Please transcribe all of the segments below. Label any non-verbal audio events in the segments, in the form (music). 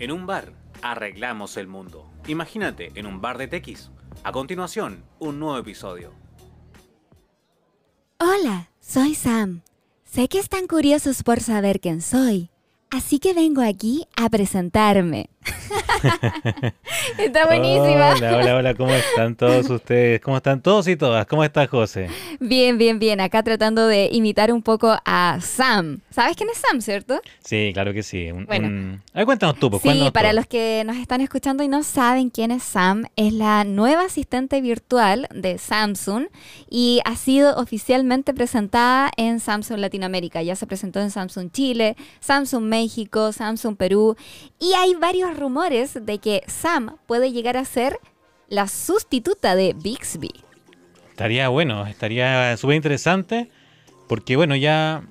En un bar, arreglamos el mundo. Imagínate, en un bar de TX. A continuación, un nuevo episodio. Hola, soy Sam. Sé que están curiosos por saber quién soy, así que vengo aquí a presentarme. (laughs) (laughs) Está buenísima. Hola, hola, hola, ¿cómo están todos ustedes? ¿Cómo están todos y todas? ¿Cómo está José? Bien, bien, bien. Acá tratando de imitar un poco a Sam. ¿Sabes quién es Sam, cierto? Sí, claro que sí. Un, Bueno. un- A ver, cuéntanos tú, pues, Sí, cuéntanos para tú. los que nos están escuchando y no saben quién es Sam, es la nueva asistente virtual de Samsung y ha sido oficialmente presentada en Samsung Latinoamérica. Ya se presentó en Samsung Chile, Samsung México, Samsung Perú y hay varios rumores de que Sam puede llegar a ser la sustituta de Bixby. Estaría bueno, estaría súper interesante porque, bueno, ya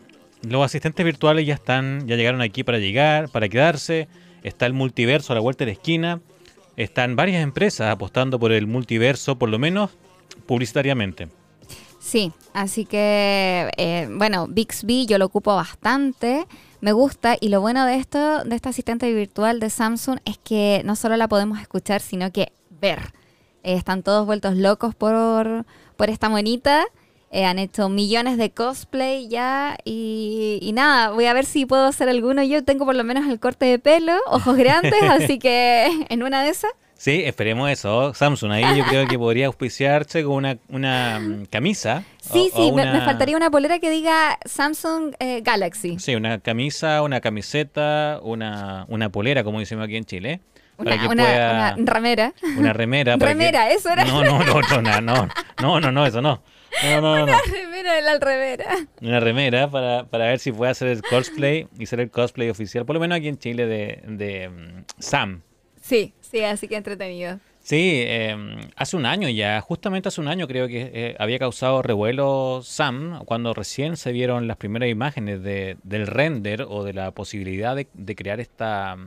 los asistentes virtuales ya están, ya llegaron aquí para llegar, para quedarse. Está el multiverso a la vuelta de la esquina. Están varias empresas apostando por el multiverso, por lo menos publicitariamente. Sí, así que, eh, bueno, Bixby yo lo ocupo bastante, me gusta y lo bueno de esto, de esta asistente virtual de Samsung es que no solo la podemos escuchar, sino que ver. Eh, están todos vueltos locos por, por esta monita, eh, han hecho millones de cosplay ya y, y nada, voy a ver si puedo hacer alguno. Yo tengo por lo menos el corte de pelo, ojos grandes, (laughs) así que en una de esas... Sí, esperemos eso. Samsung ahí yo creo que (laughs) podría auspiciarse con una, una mm, camisa. Sí, o- o sí, me, una- faltaría una polera que diga Samsung eh, Galaxy. Sí, una camisa, una camiseta, una, una polera, como decimos aquí en Chile. Una, para que una- pueda- una remera. una remera. para que- Remera, eso era. No, no, no, no, no, no, no, no, no, eso no. No, no, no, no. remera de la remera. Una remera para, para ver si puede hacer el cosplay y ser el cosplay oficial, por lo menos aquí en Chile, de, de mm, Sam. Sí, sí, así que entretenido. Sí, eh, hace un año ya, justamente hace un año creo que eh, había causado revuelo Sam cuando recién se vieron las primeras imágenes de, del render o de la posibilidad de, crear esta,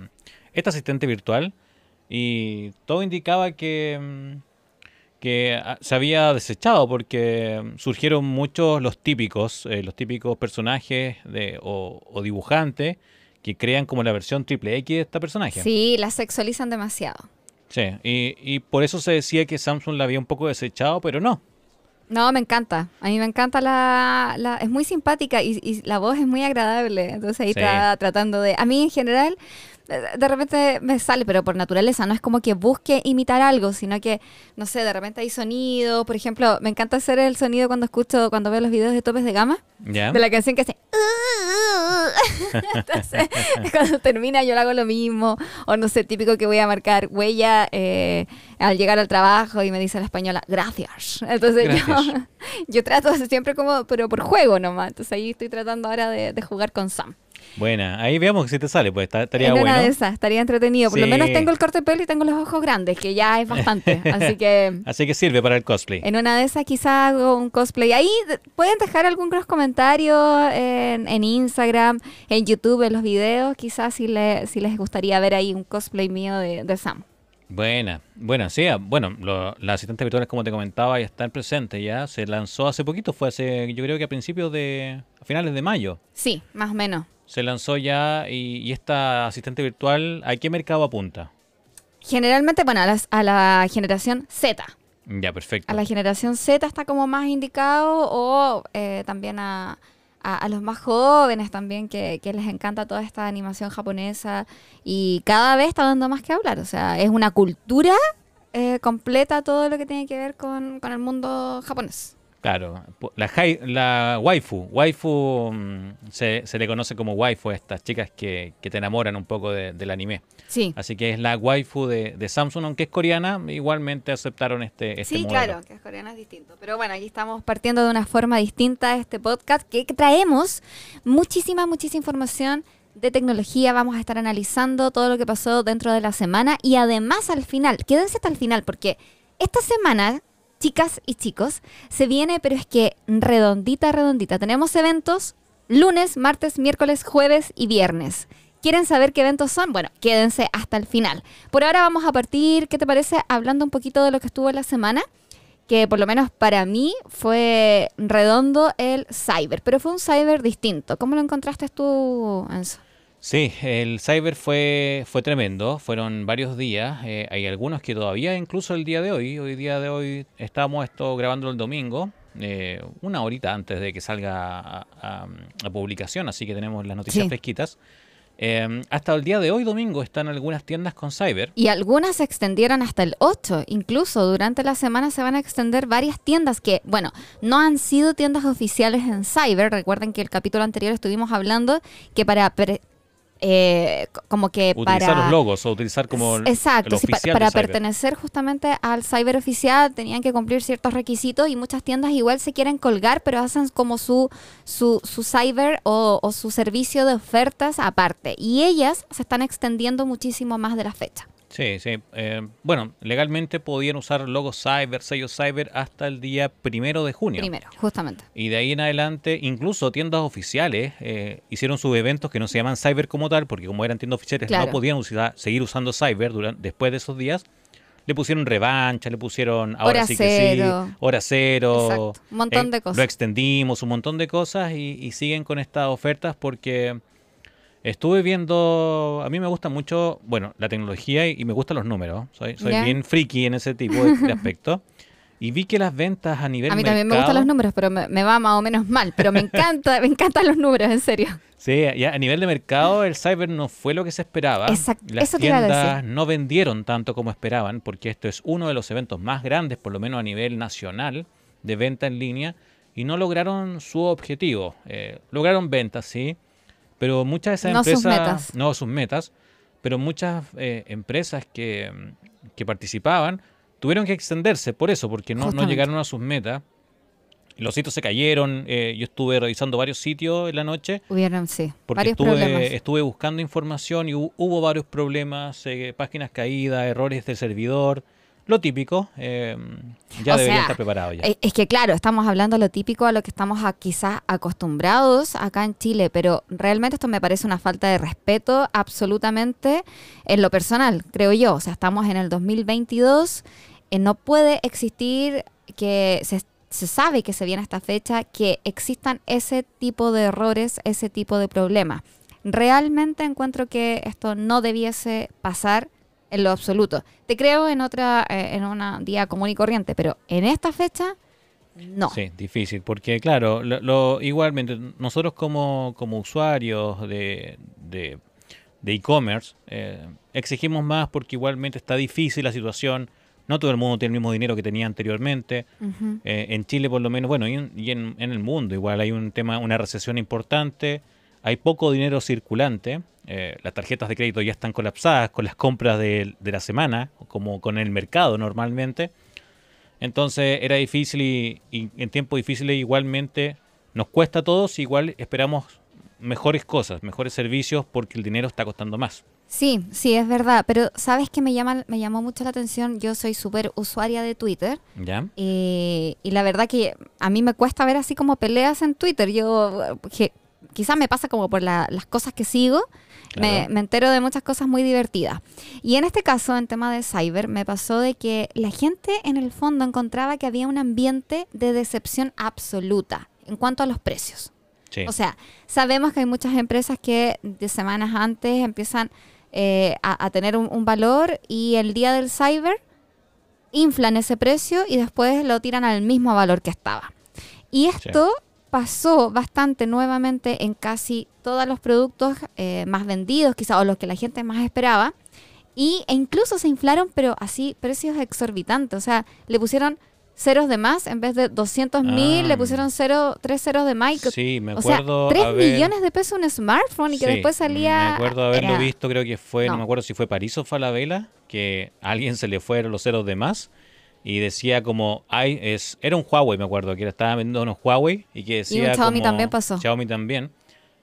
esta asistente virtual y todo indicaba que, mm, que ah, se había desechado porque mm, surgieron muchos los típicos, eh, los típicos personajes de, o, o dibujantes que crean como la versión triple X de esta personaje. Sí, la sexualizan demasiado. Sí, y, y por eso se decía que Samsung la había un poco desechado, pero no. No, me encanta. A mí me encanta la... la- es muy simpática y, y la voz es muy agradable. Entonces ahí Sí. está tratando de... A mí en general, de, de repente me sale, pero por naturaleza. No es como que busque imitar algo, sino que, no sé, de repente hay sonido. Por ejemplo, me encanta hacer el sonido cuando escucho, cuando veo los videos de topes de gama. ¿Ya? de la canción que hace. (laughs) Entonces, (laughs) cuando termina yo le hago lo mismo. O no sé, típico que voy a marcar huella eh, al llegar al trabajo y me dice la española, gracias. Entonces Yo, Gracias. (laughs) yo trato de siempre como, pero por juego nomás. Entonces ahí estoy tratando ahora de, de jugar con Sam. Buena, ahí veamos si te sale, pues está- estaría en bueno. una de esas, estaría entretenido. Por lo menos tengo el corte de pelo y tengo los ojos grandes, que ya es bastante. (laughs) Así que Así que sirve para el cosplay. En una de esas quizá hago un cosplay. Ahí de- pueden dejar algunos comentarios en, en Instagram, en YouTube, en los videos, quizás si, le- si les gustaría ver ahí un cosplay mío de, de Sam. Buena, bueno, sí, ah, bueno, lo- las asistentes virtuales, como te comentaba, ya están presentes ya. Se lanzó hace poquito, fue hace, yo creo que a principios de, a finales de mayo. Sí, más o menos. Se lanzó ya y, y esta asistente virtual, ¿a qué mercado apunta? Generalmente, bueno, a, las- a la generación Z. Ya, perfecto. A la generación Z está como más indicado o eh, también a, a- a los más jóvenes también que, que les encanta toda esta animación japonesa y cada vez está dando más que hablar. O sea, es una cultura eh, completa todo lo que tiene que ver con, con el mundo japonés. Claro, la, hai- la waifu, waifu mm, se, se le conoce como waifu a estas chicas que, que te enamoran un poco de- del anime. Sí. Así que es la waifu de, de Samsung, aunque es coreana, igualmente aceptaron este, este Sí, modelo. claro, que es coreano es distinto. Pero bueno, aquí estamos partiendo de una forma distinta a este podcast que traemos muchísima, muchísima información de tecnología. Vamos a estar analizando todo lo que pasó dentro de la semana y además al final, quédense hasta el final porque esta semana, chicas y chicos, se viene, pero es que redondita, redondita. Tenemos eventos lunes, martes, miércoles, jueves y viernes. ¿Quieren saber qué eventos son? Bueno, quédense hasta el final. Por ahora vamos a partir, ¿qué te parece? Hablando un poquito de lo que estuvo la semana, que por lo menos para mí fue redondo el cyber, pero fue un cyber distinto. ¿Cómo lo encontraste tú, Enzo? Sí, el cyber fue, fue tremendo, fueron varios días, eh, hay algunos que todavía, incluso el día de hoy, hoy día de hoy estamos esto grabando el domingo, eh, una horita antes de que salga a, a- a publicación, así que tenemos las noticias Sí. fresquitas. Eh, hasta el día de hoy, domingo, están algunas tiendas con cyber. Y algunas se extendieron hasta el 8. Incluso durante la semana se van a extender varias tiendas que, bueno, no han sido tiendas oficiales en Cyber. Recuerden que el capítulo anterior estuvimos hablando que para... pre- eh, co- como que Utilizar para... los logos o utilizar como Exacto, el sí, para de pertenecer justamente al cyber oficial tenían que cumplir ciertos requisitos y muchas tiendas igual se quieren colgar, pero hacen como su, su, su cyber o, o su servicio de ofertas aparte. Y ellas se están extendiendo muchísimo más de la fecha. Sí, sí. eh, bueno, legalmente podían usar logos cyber, sellos cyber hasta el día primero de junio. Primero, justamente. Y de ahí en adelante, incluso tiendas oficiales eh, hicieron sus eventos que no se llaman cyber como tal, porque como eran tiendas oficiales Claro. no podían usar- seguir usando cyber durante, después de esos días. Le pusieron revancha, le pusieron ahora Hora sí cero. que sí, hora cero. Exacto, un montón de cosas. Lo extendimos, un montón de cosas y, y siguen con estas ofertas porque estuve viendo, a mí me gusta mucho, bueno, la tecnología y, y me gustan los números. Soy, soy bien friki en ese tipo de, de aspecto. Y vi que las ventas a nivel A mí también me gustan los números, pero me, me va más o menos mal. Pero me encanta, me encantan los números, en serio. Sí, ya a nivel de mercado el cyber no fue lo que se esperaba. Exacto, Las eso te iba a tiendas decir. no vendieron tanto como esperaban, porque esto es uno de los eventos más grandes, por lo menos a nivel nacional, de venta en línea, y no lograron su objetivo. Eh, lograron ventas, sí, pero muchas de esas No sus empresas... metas. No sus metas, pero muchas eh, empresas que, que participaban tuvieron que extenderse por eso, porque no, no llegaron a sus metas. Los sitios se cayeron, eh, yo estuve revisando varios sitios en la noche Hubieron, sí, porque varios estuve, problemas. estuve buscando información y hu- hubo varios problemas, eh, páginas caídas, errores del servidor, lo típico. eh, ya O debería sea, estar preparado ya. Eh, Es que claro, estamos hablando de lo típico a lo que estamos a- quizás acostumbrados acá en Chile, pero realmente esto me parece una falta de respeto absolutamente en lo personal, creo yo. O sea, estamos en el 2022, eh, no puede existir que se, se sabe que se viene esta fecha, que existan ese tipo de errores, ese tipo de problemas. Realmente encuentro que esto no debiese pasar en lo absoluto. Te creo en otra, eh, en un día común y corriente, pero en esta fecha, no. Sí, difícil, porque claro, lo, lo- igualmente nosotros como, como usuarios de de de e-commerce eh, exigimos más porque igualmente está difícil la situación. No todo el mundo tiene el mismo dinero que tenía anteriormente. Ujú. Eh, en Chile, por lo menos, bueno, y, en, y en- en el mundo, igual hay un tema, una recesión importante, hay poco dinero circulante, eh, las tarjetas de crédito ya están colapsadas con las compras de, de la semana, como con el mercado normalmente. Entonces era difícil y, y en tiempos difíciles igualmente nos cuesta a todos, igual esperamos mejores cosas, mejores servicios porque el dinero está costando más. Sí, sí, es verdad, pero ¿sabes qué me, llama, me llamó mucho la atención? Yo soy súper usuaria de Twitter ¿Ya? eh, y la verdad que a mí me cuesta ver así como peleas en Twitter. Yo, que quizás me pasa como por la- las cosas que sigo, me, Claro. me entero de muchas cosas muy divertidas. Y en este caso, en tema de cyber, me pasó de que la gente en el fondo encontraba que había un ambiente de decepción absoluta en cuanto a los precios. Sí. O sea, sabemos que hay muchas empresas que de semanas antes empiezan eh, a, a tener un, un valor y el día del cyber inflan ese precio y después lo tiran al mismo valor que estaba. Y esto pasó bastante nuevamente en casi todos los productos eh, más vendidos, quizá, o los que la gente más esperaba. Y, e incluso se inflaron, pero así, precios exorbitantes. O sea, le pusieron ceros de más, en vez de 200 mil, Ah. le pusieron cero, tres ceros de más. sí, me o sea, acuerdo 3 haber- millones de pesos un smartphone y que Sí, después salía... Me acuerdo haberlo era- visto, creo que fue, no. no. me acuerdo si fue París o Falabella, que a alguien se le fueron los ceros de más y decía como, ay, es, era un Huawei, me acuerdo, que estaba vendiendo unos Huawei y que decía un Xiaomi como- también pasó. Xiaomi también.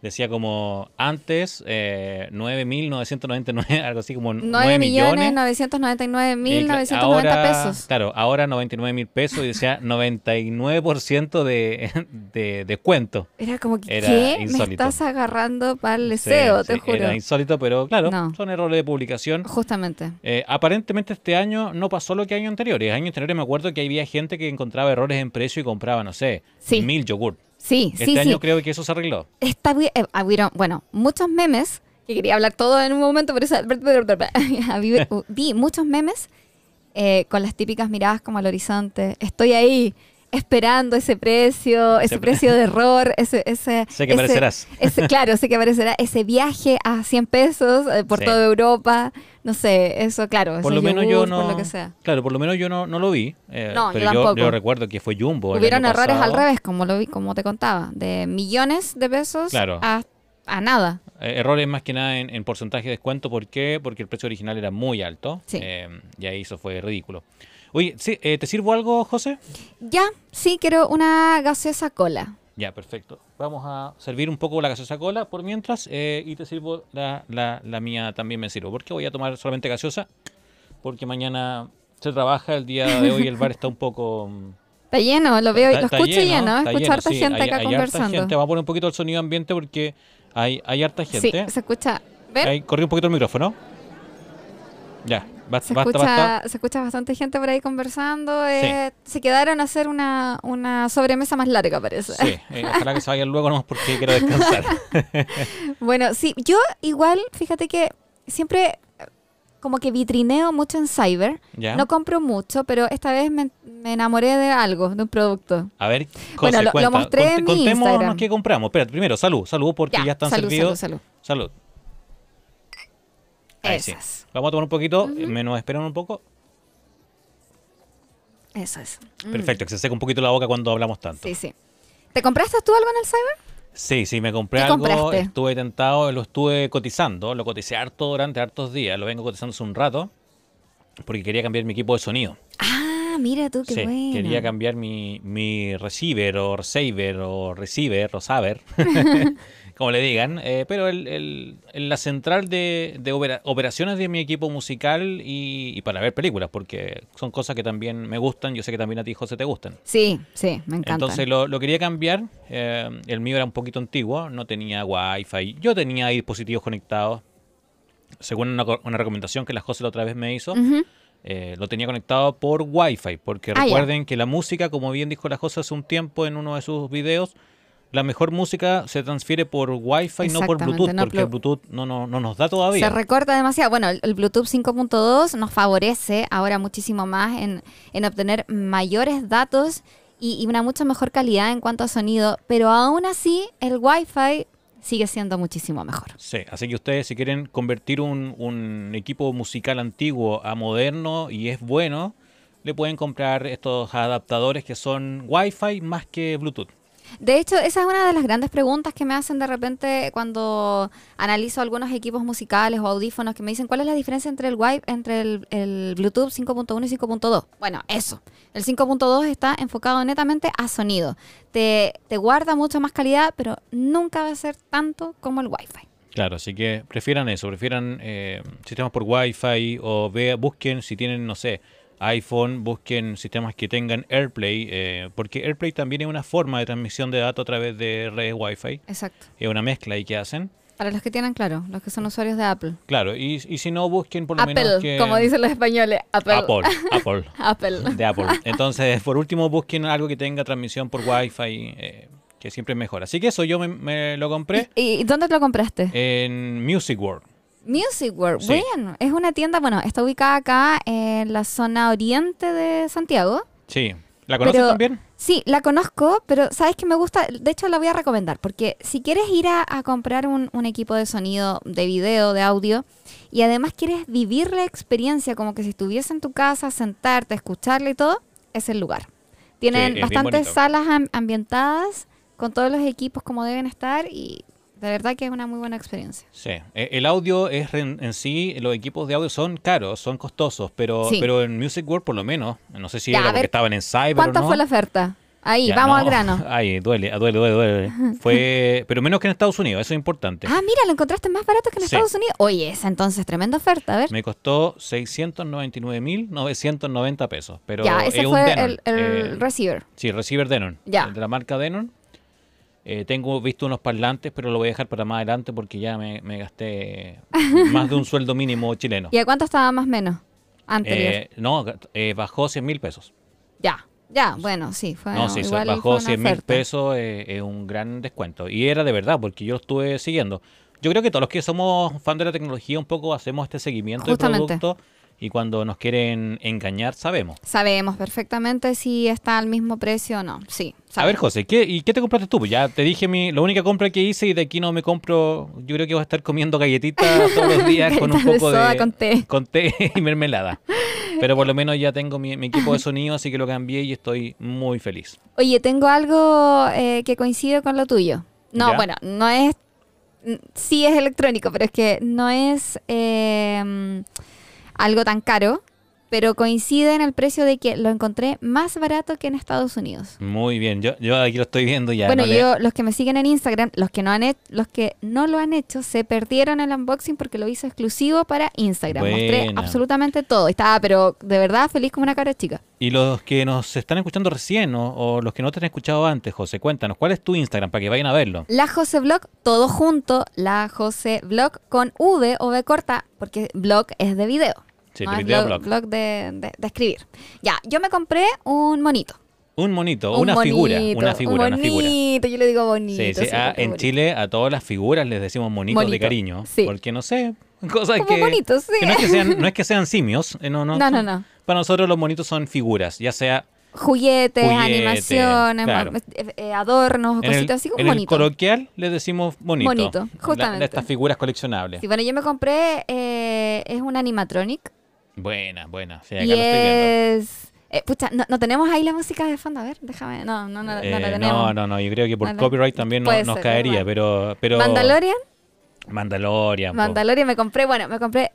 Decía como antes eh, 9.999, (laughs) algo así como 9 9 millones millones. 999 Y mil cla- 990 ahora- pesos. Claro, ahora 99 mil pesos y decía (laughs) 99% de, de descuento. Era como que, Era ¿qué? Me insólito. estás agarrando para el Sí, deseo, te sí, juro. Era insólito, pero claro, No. son errores de publicación. Justamente. Eh, aparentemente este año no pasó lo que años anteriores. Años anteriores me acuerdo que había gente que encontraba errores en precio y compraba, no sé, Sí. mil yogur. Sí, Este sí, año sí. creo que eso se arregló. Está, eh, bueno, muchos memes que quería hablar todo en un momento, pero (laughs) (laughs) vi muchos memes eh, con las típicas miradas como al horizonte. Estoy ahí esperando ese precio, ese precio de (laughs) error, ese, ese, Sé que ese- aparecerás. ese- claro, sé que aparecerá ese viaje a 100 pesos eh, por Sí. toda Europa, no sé, eso, claro, Por lo menos yo no. por lo que sea. Claro, por lo menos yo no, no lo vi. eh, No, pero yo, tampoco. yo recuerdo que fue Jumbo. Hubieron errores al revés, como lo vi, como te contaba, de millones de pesos Claro. a, a nada. Eh, errores más que nada en, en porcentaje de descuento. ¿Por qué? Porque el precio original era muy alto. Sí. y ahí eso fue ridículo. Oye, sí, eh, ¿te sirvo algo, José? Ya, sí, quiero una gaseosa cola. Ya, perfecto. Vamos a servir un poco la gaseosa cola por mientras eh, y te sirvo la, la, la mía también me sirvo. porque voy a tomar solamente gaseosa? Porque mañana se trabaja, el día de hoy el bar está un poco... mm, Está lleno, lo veo, está- lo escucho lleno, está escucho lleno, harta sí, gente hay- acá hay harta conversando. gente. Vamos a poner un poquito el sonido ambiente porque hay, hay harta Sí, gente. se escucha. Corrí un poquito el micrófono. Ya, basta, Se escucha, basta. se escucha bastante gente por ahí conversando. eh, Se quedaron a hacer una, una sobremesa más larga, parece. Sí, eh, ojalá que se vayan luego no porque quiero descansar. (laughs) Bueno, sí, yo igual, fíjate que siempre como que vitrineo mucho en Cyber. ¿Ya? No compro mucho, pero esta vez me, me enamoré de algo, de un producto. A ver, José, Bueno, lo- lo mostré en mi Instagram. qué compramos. Espérate, primero, salud, salud, porque ya, están salud, servidos. salud, Salud. salud. Ahí sí. Esas. Vamos a tomar un poquito, eh, menos esperan un poco. Eso es. Mm, Perfecto, que se seca un poquito la boca cuando hablamos tanto. Sí, sí. ¿Te compraste tú algo en el Cyber? Sí, sí, me compré ¿Qué algo, compraste? estuve tentado, lo estuve cotizando, lo coticé harto durante hartos días, lo vengo cotizando hace un rato, porque quería cambiar mi equipo de sonido. Ah, mira tú, qué sí, bueno. quería cambiar mi, mi receiver o receiver o receiver o saber, (laughs) como le digan, eh, pero el, el- la central de, de opera- operaciones de mi equipo musical y, y para ver películas, porque son cosas que también me gustan, yo sé que también a ti, José, te gustan. Sí, sí, me encanta. Entonces lo, lo quería cambiar. eh, el mío era un poquito antiguo, no tenía wifi. Yo tenía ahí dispositivos conectados. Según una, co- una recomendación que la José la otra vez me hizo, eh, lo tenía conectado por wifi. Porque Ah, recuerden que la música, como bien dijo la José hace un tiempo en uno de sus videos, la mejor música se transfiere por wifi, no por Bluetooth, no porque el Bluetooth no, no, no nos da Se todavía. recorta demasiado. Bueno, el, el Bluetooth 5.2 nos favorece ahora muchísimo más en, en obtener mayores datos y, y una mucha mejor calidad en cuanto a sonido, pero aún así el Wi-Fi sigue siendo muchísimo mejor. Sí, así que ustedes si quieren convertir un, un equipo musical antiguo a moderno y es bueno, le pueden comprar estos adaptadores que son Wi-Fi más que Bluetooth. De hecho, esa es una de las grandes preguntas que me hacen de repente cuando analizo algunos equipos musicales o audífonos que me dicen cuál es la diferencia entre el Wi entre el, el Bluetooth 5.1 y 5.2. Bueno, eso. El 5.2 está enfocado netamente a sonido. Te, te guarda mucha más calidad, pero nunca va a ser tanto como el Wi-Fi. Claro, así que prefieran eso, prefieran eh, sistemas por Wi-Fi o vea, busquen si tienen, no sé, iPhone, busquen sistemas que tengan AirPlay, eh, porque AirPlay también es una forma de transmisión de datos a través de redes Wi-Fi, Exacto. es una mezcla ahí que hacen. Para los que tienen claro, los que son usuarios de Apple. Claro, y, y si no, busquen por lo Apple, menos que... como dicen los españoles. Apple. Apple, (laughs) Apple. Apple. de Apple. Entonces, por último, busquen algo que tenga transmisión por Wi-Fi, eh, que siempre es mejor. Así que eso yo me, me lo compré ¿Y, y dónde te lo compraste? en Music World. Music World, Sí. bueno, es una tienda, bueno, está ubicada acá en la zona oriente de Santiago. Sí. ¿La conoces Pero- también? Sí, la conozco, pero sabes que me gusta, de hecho la voy a recomendar, porque si quieres ir a, a comprar un, un equipo de sonido, de video, de audio, y además quieres vivir la experiencia como que si estuviese en tu casa, sentarte, escucharla y todo, es el lugar. Tienen bastantes salas am- ambientadas con todos los equipos como deben estar y de verdad que es una muy buena experiencia. Sí. Eh, El audio es en, en sí, los equipos de audio son caros, son costosos, pero, Sí. pero en Music World por lo menos, no sé si Ya, era porque estaban en Cyber ¿Cuánto o no. fue la oferta? Ahí, Ya, vamos no. al grano. (laughs) Ay, duele, duele, duele, duele. (laughs) Fue, pero menos que en Estados Unidos, eso es importante. Ah, mira, lo encontraste más barato que en Sí. Estados Unidos. Oye, esa entonces tremenda oferta, a ver. Me costó 699.990 pesos, pero ya, ese es un fue Denon. el, el Eh, receiver. Sí, receiver Denon. Ya. el De la marca Denon. Eh, tengo visto unos parlantes, pero lo voy a dejar para más adelante porque ya me, me gasté (laughs) más de un sueldo mínimo chileno. ¿Y a cuánto estaba más o menos? Anterior. Eh, no, eh, bajó 100 mil pesos. ya, ya, bueno, sí, fue no, sí, igual bajó fue una 100 mil pesos, eh, es un gran descuento. Y era de verdad, porque yo lo estuve siguiendo. Yo creo que todos los que somos fan de la tecnología un poco hacemos este seguimiento Justamente. producto y cuando nos quieren engañar sabemos. Sabemos perfectamente si está al mismo precio o no. Sí. A ver. José, ¿qué, ¿y qué te compraste tú? Pues ya te dije mi, la única compra que hice y de aquí no me compro. Yo creo que voy a estar comiendo galletitas (laughs) todos los días con un de poco soda de. con té. con té (laughs) y mermelada. Pero por lo menos ya tengo mi, mi equipo de (laughs) sonido, así que lo cambié y estoy muy feliz. Oye, tengo algo eh, que coincide con lo tuyo. No, ¿Ya? bueno, no es. Sí es electrónico, pero es que no es eh, algo tan caro. Pero coincide en el precio de que lo encontré más barato que en Estados Unidos. Muy bien, yo, yo aquí lo estoy viendo ya. bueno, no le- yo, los que me siguen en Instagram, los que no han hecho, los que no lo han hecho, se perdieron el unboxing porque lo hice exclusivo para Instagram. Mostré absolutamente todo. Estaba, pero de verdad feliz como una cara chica. Y los que nos están escuchando recién o, o los que no te han escuchado antes, José, cuéntanos, ¿cuál es tu Instagram para que vayan a verlo? La Jose Blog, todo junto, la Jose Blog con V o V corta, porque blog es de video. Sí, no es blog, blog. blog de, de- de escribir. Ya, yo me compré un monito. Un monito, Un una figura, una figura, un una figura. bonito, yo le digo bonito. Sí, sí, ah, en bonito. Chile a todas las figuras les decimos monitos de cariño, sí. porque no sé, cosas Como que, bonitos, sí. que no es que sean, no es que sean simios, eh, no, no, No, no, no. Para nosotros los monitos son figuras, ya sea Juguetes, Juguete, animaciones, claro. eh, eh, adornos, en el, cositas así como en el bonito. coloquial les decimos bonito. Bonito, La- justamente. de estas figuras coleccionables. Sí, bueno, yo me compré, eh, es un animatronic Buena, buena. Sí, acá y lo estoy viendo. es... eh, pucha, no, no tenemos ahí la música de fondo, a ver, déjame, no, no, no, no Eh, la tenemos. no, no, no, yo creo que por No copyright también no- nos caería, pero, pero... Mandalorian, Mandalorian. po. Mandalorian me compré, bueno, me compré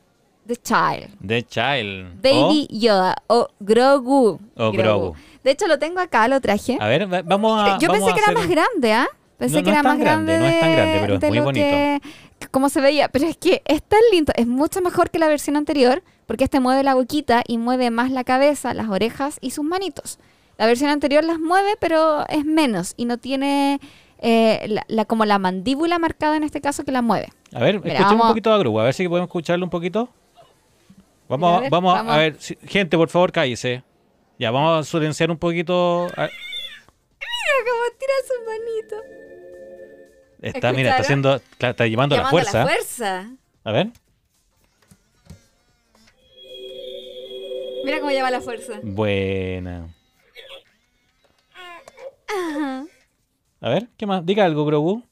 The Child, The Child. Baby Yoda o Grogu. O Grogu. De hecho, lo tengo acá, lo traje. A ver, va- vamos a... Yo vamos pensé a que era más grande, ¿ah? Pensé No, que no era más grande, grande, no es tan de- grande, pero es de muy bonito. que- cómo se veía. Pero es que es tan lindo, es mucho mejor que la versión anterior, porque este mueve la boquita y mueve más la cabeza, las orejas y sus manitos. La versión anterior las mueve, pero es menos y no tiene eh, la, la- como la mandíbula marcada en este caso que la mueve. A ver, Mira, escuchemos vamos- un poquito a Grogu, a ver si podemos escucharlo un poquito. Vamos, a, ver, vamos, a- vamos. a ver, gente, por favor, cállese. Ya, vamos a silenciar un poquito. a- Mira cómo tira su manito. Está, mira, está haciendo, está llevando la fuerza. la fuerza. A ver, Mira cómo lleva la fuerza. buena. A ver, ¿qué más? Diga algo, Grogu.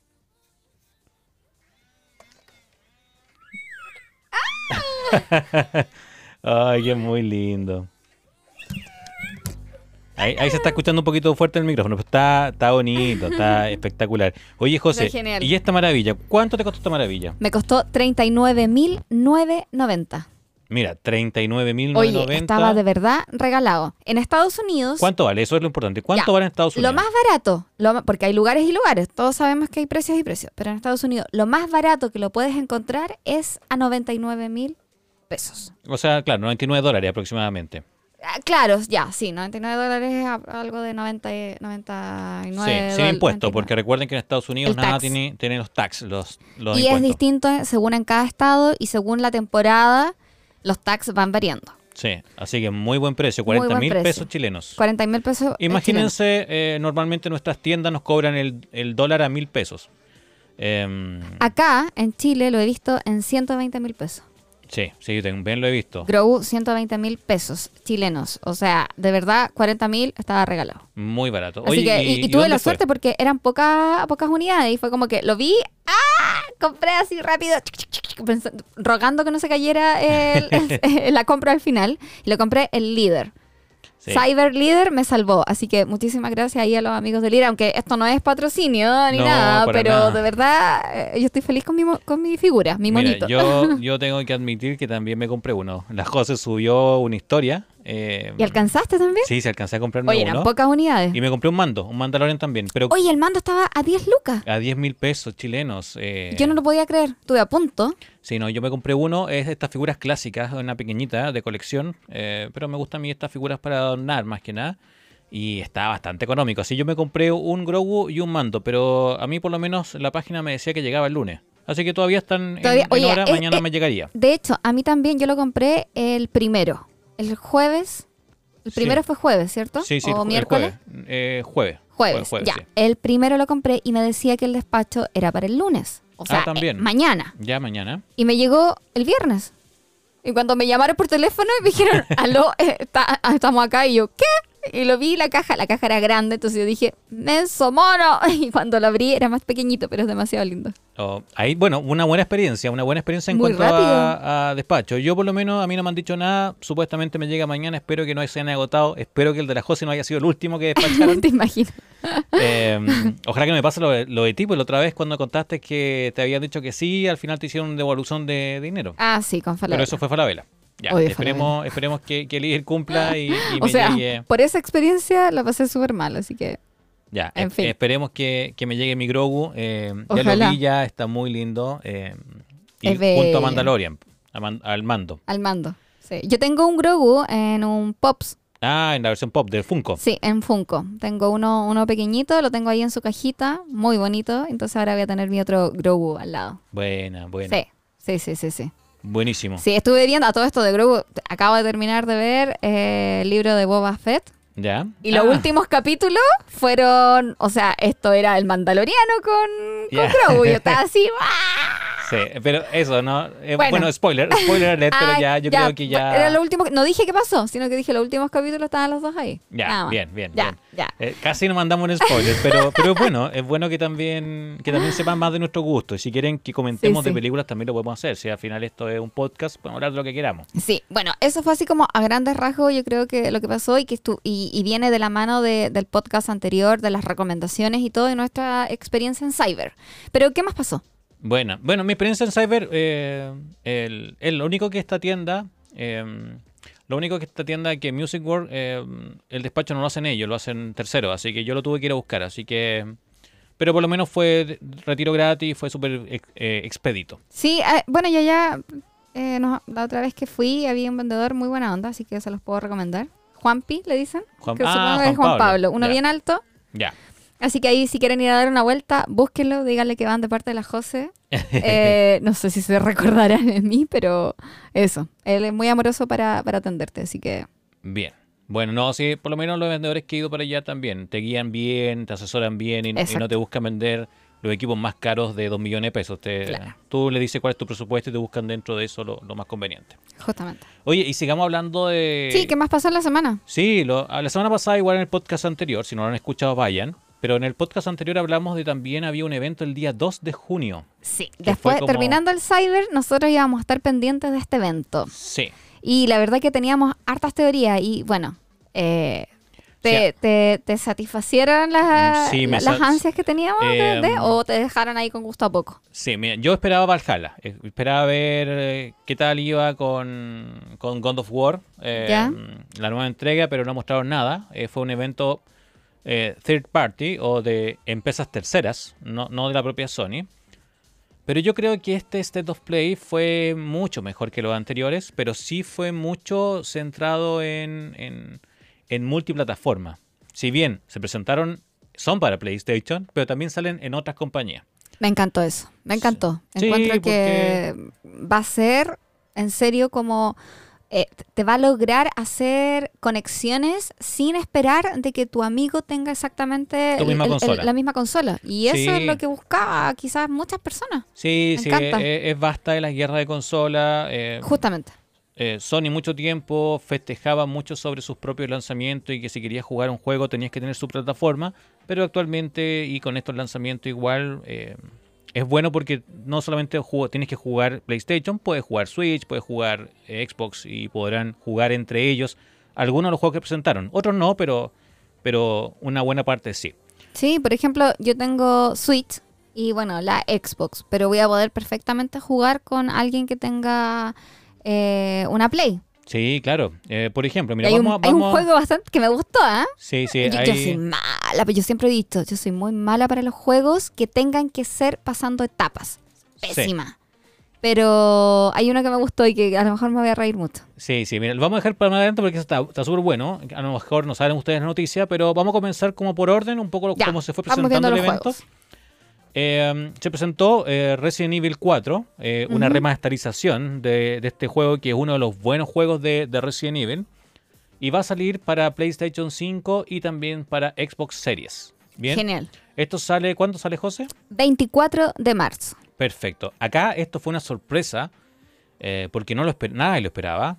Ay, que muy lindo. Ahí, ahí se está escuchando un poquito fuerte el micrófono, pero está, está bonito, está (laughs) espectacular. Oye, José. ¿y esta maravilla? ¿Cuánto te costó esta maravilla? Me costó 39.990. Mira, 39.990. Oye, estaba de verdad regalado. En Estados Unidos, ¿Cuánto vale? Eso es lo importante. ¿Cuánto Ya, vale en Estados Unidos? lo más barato, lo porque hay lugares y lugares, todos sabemos que hay precios y precios, pero en Estados Unidos lo más barato que lo puedes encontrar es a 99 mil pesos. O sea, claro, 99 dólares aproximadamente. Ah, claro, ya, sí, 99 dólares es algo de 90, y- 99 Sí, sin impuestos, 99. porque recuerden que en Estados Unidos El nada tiene, los tax, los, los Y es distinto eh, según en cada estado y según la temporada, los tax van variando. Sí, así que muy buen precio, Muy 40 buen mil pesos chilenos. 40 mil pesos. eh. Imagínense, eh, normalmente nuestras tiendas nos cobran el, el dólar a mil pesos. Em, Acá, en Chile, lo he visto en 120 mil pesos. Sí, sí, también lo he visto. Grogu, 120 mil pesos chilenos. O sea, de verdad, 40 mil estaba regalado. Muy barato. Así Oye, que, y, y tuve la fue? suerte porque eran pocas pocas unidades y fue como que lo vi, ¡ah! Compré así rápido, rogando que no se cayera el- el- (laughs) (laughs) la compra al final. Y lo compré el líder. Sí. Cyber Leader me salvó, así que muchísimas gracias ahí a los amigos de Lira, aunque esto no es patrocinio ni No, nada, pero nada. de verdad eh, yo estoy feliz con mi, con mi figura, mi Mira, monito. yo, (laughs) yo tengo que admitir que también me compré uno. La José subió una historia. Eh, ¿Y alcanzaste también? Sí, se alcancé a comprarme Oye, eran uno. pocas unidades. Y me compré un mando, un Mandalorian también, pero Oye, el mando estaba a 10 lucas. a 10 mil pesos chilenos. eh, Yo no lo podía creer, estuve a punto. Sí, no, yo me compré uno, es de estas figuras clásicas, una pequeñita de colección, eh, pero me gustan a mí estas figuras para adornar más que nada. Y está bastante económico. Así yo me compré un Grogu y un mando, pero a mí por lo menos la página me decía que llegaba el lunes. Así que todavía están en- Todavía- en, oye, hora, mañana me llegaría. De hecho, a mí también yo lo compré el primero. El jueves. El Sí. primero fue jueves, ¿cierto? Sí, sí, ¿O el miércoles? jueves. Eh, jueves. Jueves. Jueves, ya. sí. El primero lo compré y me decía que el despacho era para el lunes. O sea, Ah, también. eh, mañana. Ya mañana. Y me llegó el viernes. Y cuando me llamaron por teléfono me dijeron, (laughs) aló, eh, está- ah, estamos acá. Y yo, ¿qué? (laughs) Y lo vi la caja, la caja era grande, entonces yo dije, menso mono. (laughs) Y cuando lo abrí era más pequeñito, pero es demasiado lindo. Oh, ahí, bueno, una buena experiencia, una buena experiencia en Muy cuanto a, a despacho. Yo por lo menos, a mí no me han dicho nada, supuestamente me llega mañana, espero que no se hayan agotado, espero que el de la José no haya sido el último que (laughs) despacharon. ¿Te imaginas? Eh, ojalá que no me pase lo, de- lo de ti, pues la otra vez cuando contaste que te habían dicho que sí, al final te hicieron devolución de dinero. Ah, sí, con Falabella. Pero eso fue Falabella. Ya, esperemos, esperemos que, que el líder cumpla y, y (laughs) O me sea, llegue. por esa experiencia la pasé súper mal, así que Ya, en es- fin. esperemos que, que me llegue mi Grogu. eh, ya lo vi, ya está muy lindo. eh, y Es junto a Mandalorian, a Man- al mando. al mando. Sí. Yo tengo un Grogu en un Pops, Ah, en la versión pop del Funko. sí, en Funko. Tengo uno, uno pequeñito, lo tengo ahí en su cajita, muy bonito. Entonces ahora voy a tener mi otro Grogu al lado. Buena, buena. Sí, sí, sí, sí, sí. Buenísimo. Sí, estuve viendo a todo esto de Grogu. Acabo de terminar de ver eh, el libro de Boba Fett. ¿Ya? Y los Ah, últimos capítulos fueron, o sea, esto era el mandaloriano con, con. Grogu. Yo estaba (laughs) así, ¡ah! Sí, pero eso, ¿no? Eh, Bueno. bueno. spoiler, spoiler alert, pero Ah, ya, yo creo que ya. Era lo último, que- no dije qué pasó, sino que dije los últimos capítulos estaban los dos ahí. Ya, bien, bien, Ya, bien. ya. Eh, casi nos mandamos un spoiler, pero, pero bueno, es bueno que también, que también sepan más de nuestro gusto. Y si quieren que comentemos Sí, sí. de películas, también lo podemos hacer. Si al final esto es un podcast, podemos hablar de lo que queramos. Sí, bueno, eso fue así como a grandes rasgos, yo creo que lo que pasó y que estu y, y viene de la mano de- del podcast anterior, de las recomendaciones y todo de nuestra experiencia en Cyber. Pero, ¿qué más pasó? Bueno, bueno, mi experiencia en Cyber, eh, el, el- lo único que esta tienda, eh, lo único que esta tienda que Music World, eh, el despacho no lo hacen ellos, lo hacen terceros, así que yo lo tuve que ir a buscar, así que, pero por lo menos fue retiro gratis, fue súper ex- eh, expedito. Sí, eh, bueno, yo ya, eh, no, la otra vez que fui había un vendedor muy buena onda, así que se los puedo recomendar. Juanpi, le dicen. Juan- que ah, supongo que Juan es Juan Pablo, Pablo, uno bien alto. Ya. Así que ahí si quieren ir a dar una vuelta, búsquenlo, díganle que van de parte de la José. (laughs) Eh, no sé si se recordarán de mí, pero eso. Él es muy amoroso para, para atenderte, así que Bien. Bueno, no, sí, por lo menos los vendedores que he ido para allá también te guían bien, te asesoran bien y, no te buscan vender los equipos más caros de 2 millones de pesos. Te- Claro. Tú le dices cuál es tu presupuesto y te buscan dentro de eso lo, lo más conveniente. justamente. Oye, y sigamos hablando de... Sí, ¿qué más pasó en la semana? Sí, lo- la semana pasada, igual en el podcast anterior, si no lo han escuchado, vayan. Pero en el podcast anterior hablamos de también había un evento el día 2 de junio. Sí. Después, como- terminando el Cyber, nosotros íbamos a estar pendientes de este evento. Sí. Y la verdad que teníamos hartas teorías y bueno, eh, ¿te, te, te satisfacieron las, Sí, me la- las ansias que teníamos de- de- Em, o te dejaron ahí con gusto a poco? Sí, mira, yo esperaba Valhalla. eh, Esperaba ver eh, qué tal iba con, con God of War, Ya. la nueva entrega, pero no mostraron nada. Eh, fue un evento eh, third party o de empresas terceras, no, no de la propia Sony. Pero yo creo que este State of Play fue mucho mejor que los anteriores, pero sí fue mucho centrado en, en, en multiplataforma. Si bien se presentaron, son para PlayStation, pero también salen en otras compañías. Me encantó eso, me encantó. Sí, Encuentro que va a ser, en serio, como eh, te va a lograr hacer conexiones sin esperar de que tu amigo tenga exactamente misma la misma consola. Y eso es lo que buscaba quizás muchas personas. Sí, Me sí, es, es basta de las guerras de consola. eh, Justamente. eh, Sony mucho tiempo festejaba mucho sobre sus propios lanzamientos y que si querías jugar un juego tenías que tener su plataforma, pero actualmente y con estos lanzamientos igual eh, es bueno porque no solamente jugo- tienes que jugar PlayStation, puedes jugar Switch, puedes jugar eh, Xbox y podrán jugar entre ellos algunos de los juegos que presentaron. Otros no, pero, pero una buena parte sí. Sí, por ejemplo, yo tengo Switch y bueno, la Xbox, pero voy a poder perfectamente jugar con alguien que tenga eh, una Play. Sí, claro. Eh, por ejemplo, mira, hay, vamos, un, hay un juego bastante que me gustó, ¿ah? Sí, sí, yo, yo soy mala, pero yo siempre he dicho, yo soy muy mala para los juegos que tengan que ser pasando etapas. Sí. Pésima. Pero hay uno que me gustó y que a lo mejor me voy a reír mucho. Sí, sí, mira, lo vamos a dejar para más adelante porque está súper bueno. A lo mejor no saben ustedes la noticia, pero vamos a comenzar como por orden, un poco Ya, cómo se fue presentando el los evento. juegos. Eh, se presentó eh, Resident Evil 4, eh, una remasterización de, de este juego que es uno de los buenos juegos de, de Resident Evil. Y va a salir para PlayStation 5 y también para Xbox Series. Bien. Genial. ¿Esto sale, cuándo sale, José? 24 de marzo. Perfecto. Acá esto fue una sorpresa eh, porque no lo nadie lo esperaba.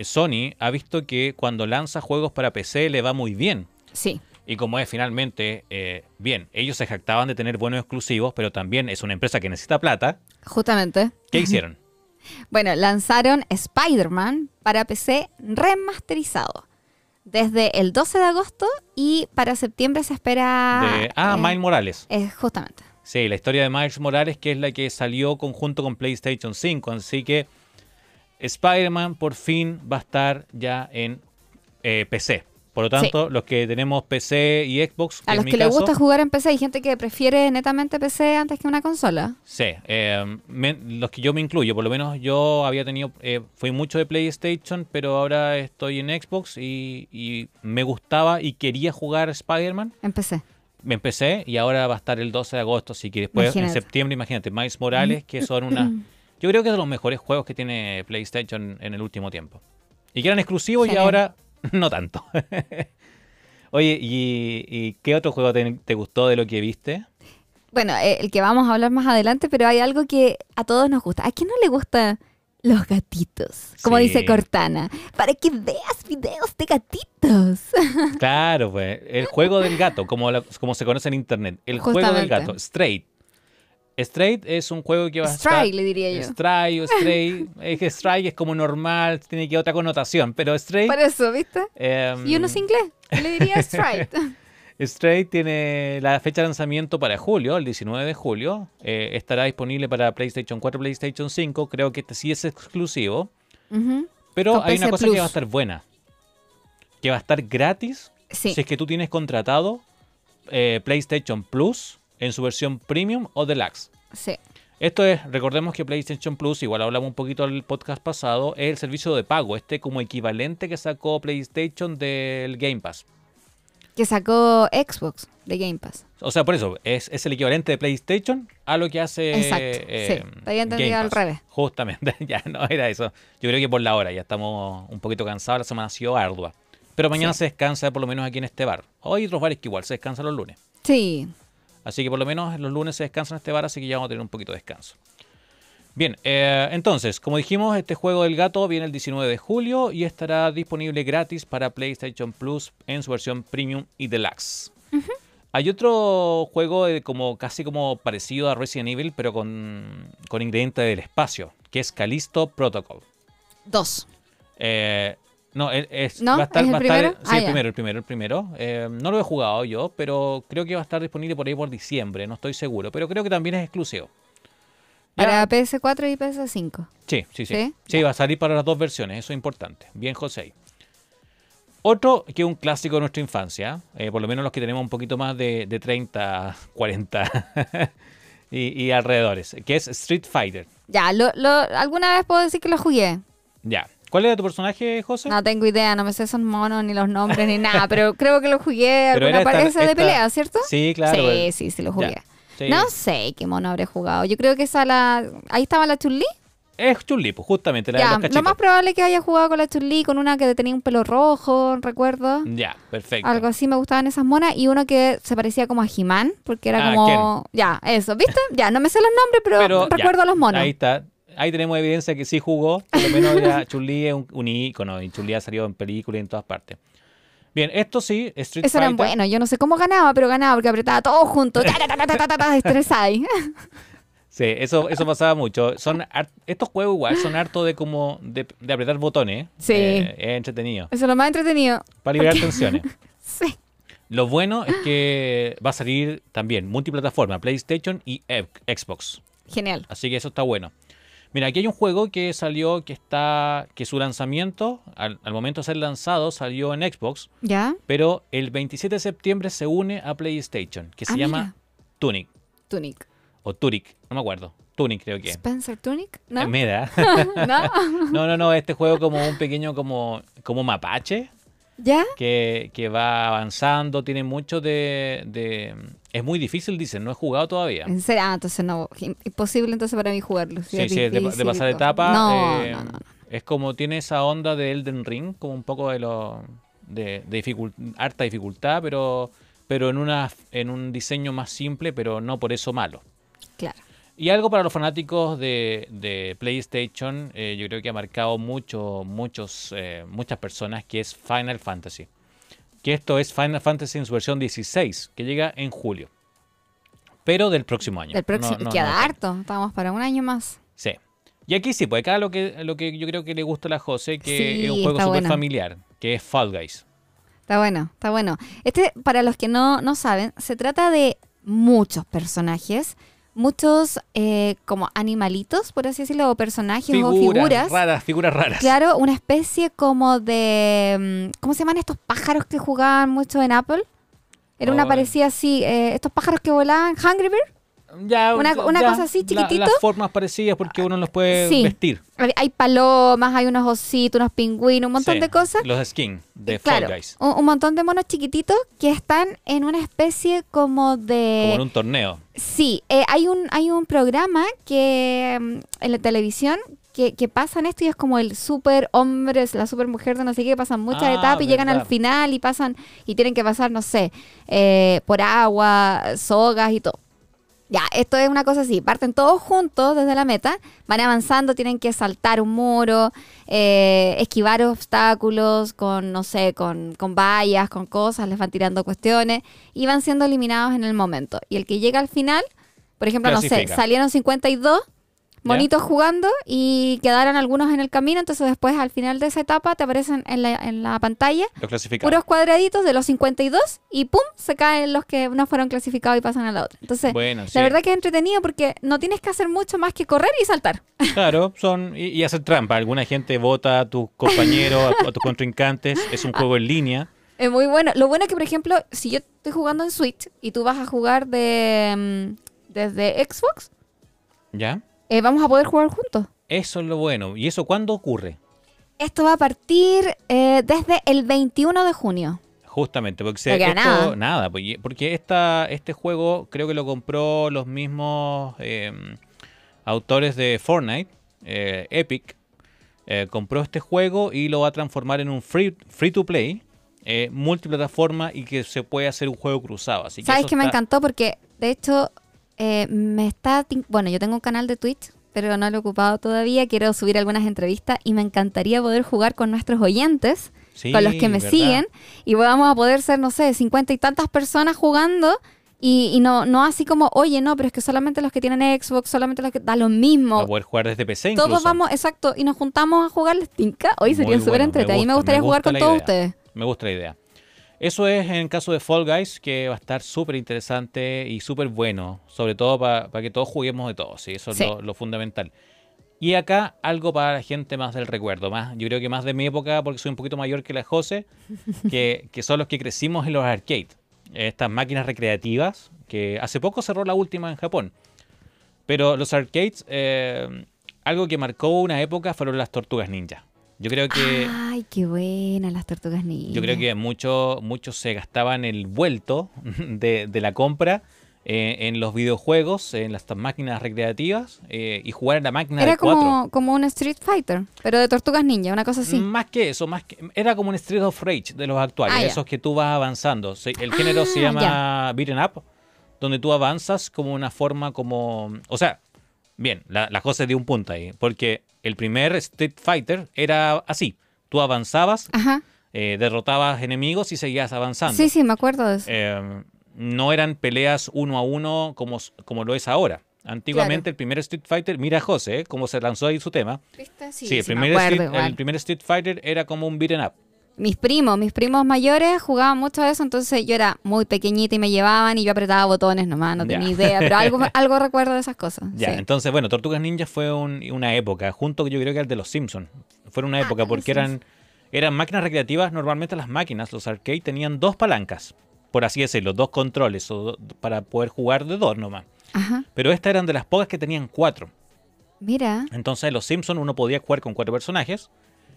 Sony ha visto que cuando lanza juegos para PC le va muy bien. Sí. Y como es finalmente, eh, bien, ellos se jactaban de tener buenos exclusivos, pero también es una empresa que necesita plata. Justamente. ¿Qué (laughs) hicieron? Bueno, lanzaron Spider-Man para PC remasterizado. Desde el 12 de agosto y para septiembre se espera... De- ah, eh, Miles Morales. eh, justamente. Sí, la historia de Miles Morales, que es la que salió conjunto con PlayStation 5. Así que Spider-Man por fin va a estar ya en eh, PC. Por lo tanto, los que tenemos PC y Xbox, A los que les gusta jugar en PC, hay gente que prefiere netamente PC antes que una consola. Sí, eh, me- los que yo me incluyo, por lo menos yo había tenido, eh, fui mucho de PlayStation, pero ahora estoy en Xbox y, y me gustaba y quería jugar Spider-Man. En PC. Me empecé y ahora va a estar el 12 de agosto, así que después Imagínate. en septiembre, imagínate, Miles Morales, que son una... (clears throat) Yo creo que es de los mejores juegos que tiene PlayStation en el último tiempo. Y que eran exclusivos y ahora (laughs) no tanto. (laughs) Oye, ¿y, y qué otro juego te, te gustó de lo que viste? Bueno, eh, el que vamos a hablar más adelante, pero hay algo que a todos nos gusta. ¿A quién no le gustan los gatitos? Como Sí. dice Cortana. Para que veas videos de gatitos. (laughs) Claro, pues, el juego del gato, como, la- como se conoce en internet. El juego del gato, Straight. Straight es un juego que va a Stray, estar... le diría yo. Stray o Stray. (laughs) es que Strike es como normal, tiene que otra connotación, pero Straight... Por eso, ¿viste? em, Y uno es inglés. Yo le diría straight. (laughs) Straight tiene la fecha de lanzamiento para julio, el 19 de julio. Eh, estará disponible para PlayStation 4, PlayStation 5. Creo que este sí es exclusivo. Ujú. Pero Con hay una cosa Plus. que va a estar buena. Que va a estar gratis Sí. si es que tú tienes contratado eh, PlayStation Plus en su versión Premium o Deluxe. Sí. Esto es, recordemos que PlayStation Plus, igual hablamos un poquito en el podcast pasado, es el servicio de pago, este como equivalente que sacó PlayStation del Game Pass. Que sacó Xbox de Game Pass. O sea, por eso, es, es el equivalente de PlayStation a lo que hace Exacto, eh, sí, te había entendido al revés. Justamente, (laughs) ya no era eso. Yo creo que por la hora, ya estamos un poquito cansados, la semana ha sido ardua. Pero mañana Sí. se descansa por lo menos aquí en este bar. Hoy otros bares que igual se descansan los lunes. Sí. Así que por lo menos los lunes se descansa en este bar, así que ya vamos a tener un poquito de descanso. Bien, eh, entonces, como dijimos, este juego del gato viene el 19 de julio y estará disponible gratis para PlayStation Plus en su versión Premium y Deluxe. Hay otro juego como casi como parecido a Resident Evil, pero con, con ingredientes del espacio, que es Callisto Protocol. Dos. Eh, no, es, es- ¿No? va a estar, ¿Es el va a estar- primero? sí, Ah, el ya. primero, el primero, el primero. Eh, no lo he jugado yo, pero creo que va a estar disponible por ahí por diciembre, no estoy seguro, pero creo que también es exclusivo. Ya. Para PS4 y PS5. Sí, sí, sí. ¿Sí? Sí, va a salir para las dos versiones, eso es importante. Bien, José. Otro que es un clásico de nuestra infancia, eh, por lo menos los que tenemos un poquito más de, de 30, 40 (laughs) y, y alrededores, que es Street Fighter. Ya, lo, lo, alguna vez puedo decir que lo jugué. Ya. ¿Cuál era tu personaje, José? No tengo idea, no me sé esos monos, ni los nombres, ni nada, pero (laughs) creo que lo jugué alguna parece de pelea, ¿cierto? Sí, claro. sí, sí, sí, lo ya. jugué. Sí. No sé qué mono habré jugado. Yo creo que esa la... Ahí estaba la Chun-Li. Es Chun-Li, pues, justamente, la de Ya, los lo más probable es que haya jugado con la Chun-Li, con una que tenía un pelo rojo, recuerdo. Ya, perfecto. Algo así me gustaban esas monas. Y uno que se parecía como a He-Man, porque era Ah, como... Ya, eso, ¿viste? Ya, no me sé los nombres, pero, Pero, ya, recuerdo a los monos. Ahí está. Ahí tenemos evidencia que sí jugó. Por lo menos ya (laughs) Chun-Li es un, un ícono y Chun-Li ha salido en películas y en todas partes. Bien, esto sí, Street Eso Fighter. buenos. Yo no sé cómo ganaba, pero ganaba porque apretaba todo junto. Estresada ahí. (laughs) Sí, eso, eso pasaba mucho. Son estos juegos igual son harto de como de, de apretar botones. Sí. Eh, es entretenido. Eso es lo más entretenido. Para liberar Porque- tensiones. (laughs) Sí. Lo bueno es que va a salir también multiplataforma, PlayStation y Xbox. Genial. Así que eso está bueno. Mira, aquí hay un juego que salió, que está, que su lanzamiento, al, al momento de ser lanzado, salió en Xbox, ¿Ya? pero el 27 de septiembre se une a PlayStation, que se Ah, llama mira. Tunic, Tunic. o Turic, no me acuerdo. Tunic creo que. ¿Spencer Tunic? ¿No? Eh, mira. (laughs) ¿No? (laughs) no, no, no, este juego como un pequeño como, como mapache, ¿Ya? que, que va avanzando, tiene mucho de, de... Es muy difícil, dicen, no he jugado todavía. ¿En serio? Ah, entonces no. im- Imposible entonces para mí jugarlo. Sí, es sí, de, de pasar etapa. No, eh, no, no, no. Es como tiene esa onda de Elden Ring, como un poco de lo de, de dificult- harta dificultad, pero pero en una en un diseño más simple, pero no por eso malo. Claro. Y algo para los fanáticos de, de PlayStation, eh, yo creo que ha marcado mucho, muchos, eh, muchas personas, que es Final Fantasy. Que esto es Final Fantasy en su versión 16, que llega en julio. Pero del próximo año. El próximo, No- no- queda no- harto. Estamos para un año más. Sí. Y aquí sí, pues acá lo que, lo que yo creo que le gusta a la José, que Sí, es un juego súper bueno. familiar, que es Fall Guys. Está bueno, está bueno. Este, para los que no, no saben, se trata de muchos personajes, muchos eh, como animalitos, por así decirlo, o personajes o figuras. raras, figuras raras. Claro, una especie como de... mm, ¿Cómo se llaman estos pájaros que jugaban mucho en Apple? Era una parecida así, eh, estos pájaros que volaban, Hungry Bird. Ya, Una- ya, una cosa así, la- chiquitito. las formas parecidas porque uno los puede Sí. vestir. Hay- palomas, hay unos ositos, unos pingüinos, un montón Sí, de cosas. Los skins de Eh, claro, Fall Guys. un, un montón de monos chiquititos que están en una especie como de... Como en un torneo. Sí, eh, hay, un, hay un programa que mm, en la televisión que, que pasan esto y es como el super hombre, la super mujer de no sé qué, pasan muchas Ah, etapas y llegan al final y pasan y tienen que pasar, no sé, eh, por agua, sogas y todo. Ya, esto es una cosa así, parten todos juntos desde la meta, van avanzando, tienen que saltar un muro, eh, esquivar obstáculos con, no sé, con, con vallas, con cosas, les van tirando cuestiones y van siendo eliminados en el momento. Y el que llega al final, por ejemplo, no sé, salieron 52 monitos jugando y quedaron algunos en el camino, entonces después al final de esa etapa te aparecen en la, en la pantalla Los puros cuadraditos de los 52 y pum, se caen los que no fueron clasificados y pasan a la otra. Entonces, Bueno, sí. la verdad que es entretenido porque no tienes que hacer mucho más que correr y saltar. (laughs) Claro, son y, y hacer trampa. Alguna gente vota a tus compañeros, a, a tus contrincantes. Es un juego en línea. Es muy bueno. Lo bueno es que, por ejemplo, si yo estoy jugando en Switch y tú vas a jugar de mm, desde Xbox, ¿Ya? Eh, vamos a poder jugar juntos. Eso es lo bueno. ¿Y eso cuándo ocurre? Esto va a partir eh, desde el 21 de junio. Justamente, porque se, esto- nada. porque, porque esta, este juego creo que lo compró los mismos eh, autores de Fortnite, eh, Epic, compró este juego y lo va a transformar en un free, free to play, eh, multiplataforma y que se puede hacer un juego cruzado. Así que ¿Sabes que me encantó? Porque, de hecho, eh, me está... Bueno, yo tengo un canal de Twitch, pero no lo he ocupado todavía. Quiero subir algunas entrevistas y me encantaría poder jugar con nuestros oyentes, Sí, con los que me ¿verdad? siguen, y vamos a poder ser, no sé, cincuenta y tantas personas jugando. Y, y no, no así como, oye, no, pero es que solamente los que tienen Xbox, solamente los que da lo mismo. a poder jugar desde PC incluso. Todos vamos, exacto, y nos juntamos a jugar les tinca. Hoy sería súper bueno, entretenido. A mí me gusta, gustaría me jugar con todos idea. ustedes. Me gusta la idea. Eso es en el caso de Fall Guys, que va a estar súper interesante y súper bueno. Sobre todo para que todos juguemos de todo. Sí, eso Sí. es lo, lo fundamental. Y acá algo para la gente más del recuerdo. Más, yo creo que más de mi época, porque soy un poquito mayor que la José, (laughs) que, que son los que crecimos en los arcades. Estas máquinas recreativas, que hace poco cerró la última en Japón. Pero los arcades, eh, algo que marcó una época fueron las tortugas ninja. Yo creo que... Ay, qué buena las tortugas ninja. Yo creo que muchos muchos se gastaban el vuelto (laughs) de, de la compra eh, en los videojuegos, en las máquinas recreativas y y jugar en la máquina Era de cuatro. como, como un Street Fighter, pero de tortugas ninja, una cosa así. Más que eso, más que, era como un Street of Rage de los actuales, Ah, esos que tú vas avanzando. El género se Ah, llama beaten up, donde tú avanzas como una forma como... O sea, bien, la, la cosa es de un punto ahí, porque el primer Street Fighter era así. Tú avanzabas, eh, derrotabas enemigos y seguías avanzando. Sí, sí, me acuerdo de eso. Eh, no eran peleas uno a uno como, como lo es ahora. Antiguamente Claro. el primer Street Fighter, mira José, ¿eh? cómo se lanzó ahí su tema. ¿Viste? Sí, el, primer Street, el primer Street Fighter era como un beaten up. Mis primos, mis primos mayores jugaban mucho a eso, entonces yo era muy pequeñita y me llevaban y yo apretaba botones nomás, no tenía idea, pero algo, (laughs) algo recuerdo de esas cosas. Ya, sí. entonces, bueno, Tortugas Ninja fue un- una época, junto yo creo que al de los Simpsons. Fueron una Ah, época porque eran, eran máquinas recreativas. Normalmente las máquinas, los arcade, tenían dos palancas, por así decirlo, dos controles o para poder jugar de dos nomás. Ajá. Pero estas eran de las pocas que tenían cuatro. Mira, Entonces en los Simpsons uno podía jugar con cuatro personajes.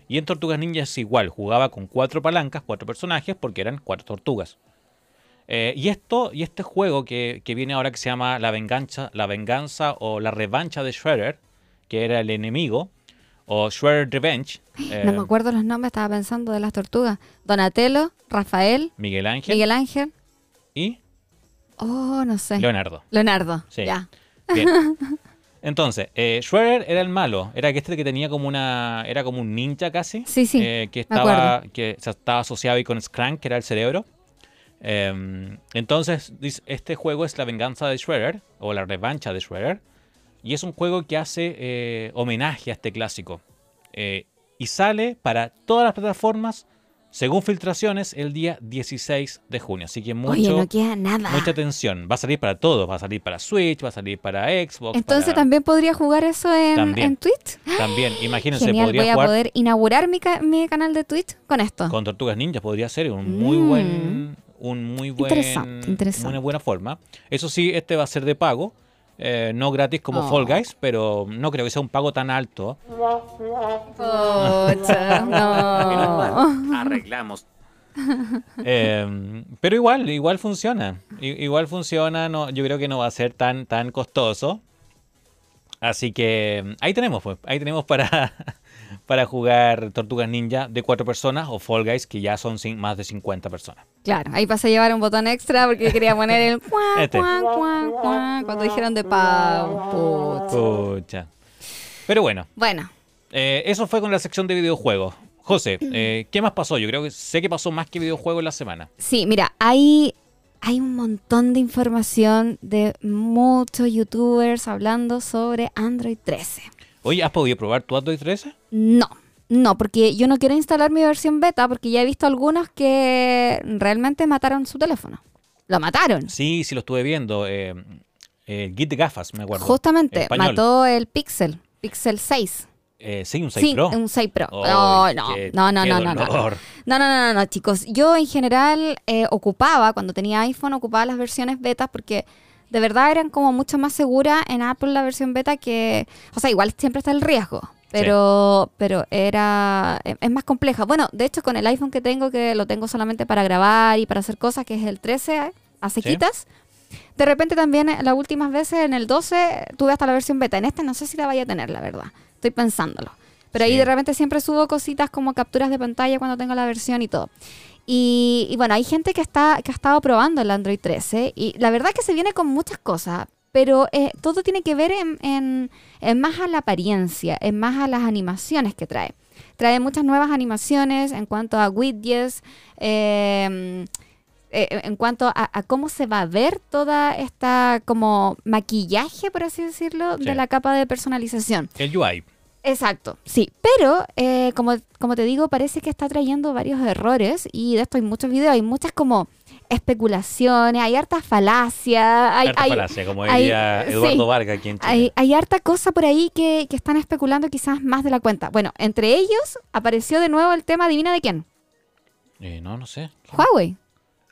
Y en Tortugas Ninja es igual, jugaba con cuatro palancas, cuatro personajes, porque eran cuatro tortugas. Eh, y esto, y este juego que, que viene ahora que se llama La Venganza, La Venganza o La Revancha de Shredder, que era el enemigo, o Shredder Revenge, eh, no me acuerdo los nombres, estaba pensando de las tortugas. Donatello, Rafael, Miguel Ángel Miguel Ángel. y Oh, no sé. Leonardo. Leonardo. Sí. Ya. Bien. (laughs) Entonces, eh, Shredder era el malo, era este que tenía como una, era como un ninja casi, Sí, sí, eh, que estaba, que estaba asociado ahí con Skrank, que era el cerebro. Em, entonces, este juego es la venganza de Shredder, o la revancha de Shredder, y es un juego que hace eh, homenaje a este clásico. Eh, y sale para todas las plataformas, según filtraciones, el día 16 de junio. Así que mucho, Oye, no queda nada. mucha atención. Va a salir para todos, va a salir para Switch, va a salir para Xbox. Entonces para- también podría jugar eso en, También. en Twitch. También, imagínense, Genial, podría voy a jugar poder inaugurar mi, ca- mi canal de Twitch con esto. con Tortugas Ninjas, podría ser un muy Mm. buen, un muy buen, Interesante, interesante. una buena forma. Eso sí, este va a ser de pago, eh, no gratis como Oh. Fall Guys, pero no creo que sea un pago tan alto. No. (laughs) arreglamos. Eh, pero igual, igual funciona. I- Igual funciona, no, yo creo que no va a ser tan, tan costoso. Así que mm, ahí tenemos, pues, ahí tenemos para, (laughs) para jugar Tortugas Ninja de cuatro personas o Fall Guys que ya son más de 50 personas. Claro, ahí pasé a llevar un botón extra porque quería poner el (laughs) cuan, Este. cuan, cuan, cuan, cuando dijeron de pago. Pucha. Pero bueno, Bueno, eh, eso fue con la sección de videojuegos. José, eh, ¿qué más pasó? Yo creo que sé que pasó más que videojuegos en la semana. sí, mira, hay, hay un montón de información de muchos youtubers hablando sobre Android 13. Oye, ¿has podido probar tu Android 13? No, no, porque yo no quiero instalar mi versión beta porque ya he visto algunos que realmente mataron su teléfono. Lo mataron. Sí, sí lo estuve viendo. Eh, Git de gafas, me acuerdo. Justamente, Español. mató el Pixel, Pixel 6. Eh, sí, un 6 sí, Pro. un 6 Pro. No, no, qué- no, no, qué no, no. No, no, no, no, no, chicos. Yo en general eh, ocupaba, cuando tenía iPhone, ocupaba las versiones betas porque de verdad eran como mucho más seguras en Apple la versión beta que... O sea, igual siempre está el riesgo, pero, pero era... Es es más compleja. Bueno, de hecho con el iPhone que tengo, que lo tengo solamente para grabar y para hacer cosas, que es el 13 eh, a sequitas. De repente también eh, las últimas veces en el 12 tuve hasta la versión beta. En este no sé si la vaya a tener, la verdad. Estoy pensándolo. Pero ahí de repente siempre subo cositas como capturas de pantalla cuando tengo la versión y todo. Y, y bueno, hay gente que, está, que ha estado probando el Android 13 y la verdad que se viene con muchas cosas, pero eh, todo tiene que ver en, en- en más a la apariencia, en más a las animaciones que trae. Trae muchas nuevas animaciones en cuanto a widgets, eh, eh, en cuanto a, a cómo se va a ver toda esta como maquillaje, por así decirlo, Sí. de la capa de personalización. El UI. Exacto, sí. Pero, eh, como, como te digo, parece que está trayendo varios errores y de esto hay muchos videos, hay muchas como especulaciones, hay harta falacia, hay, Harta hay, falacia, como hay- diría sí. Eduardo Vargas aquí en Chile. hay, hay harta cosa por ahí que, que están especulando quizás más de la cuenta. Bueno, entre ellos apareció de nuevo el tema, adivina de quién, Eh, no, no sé. Huawei.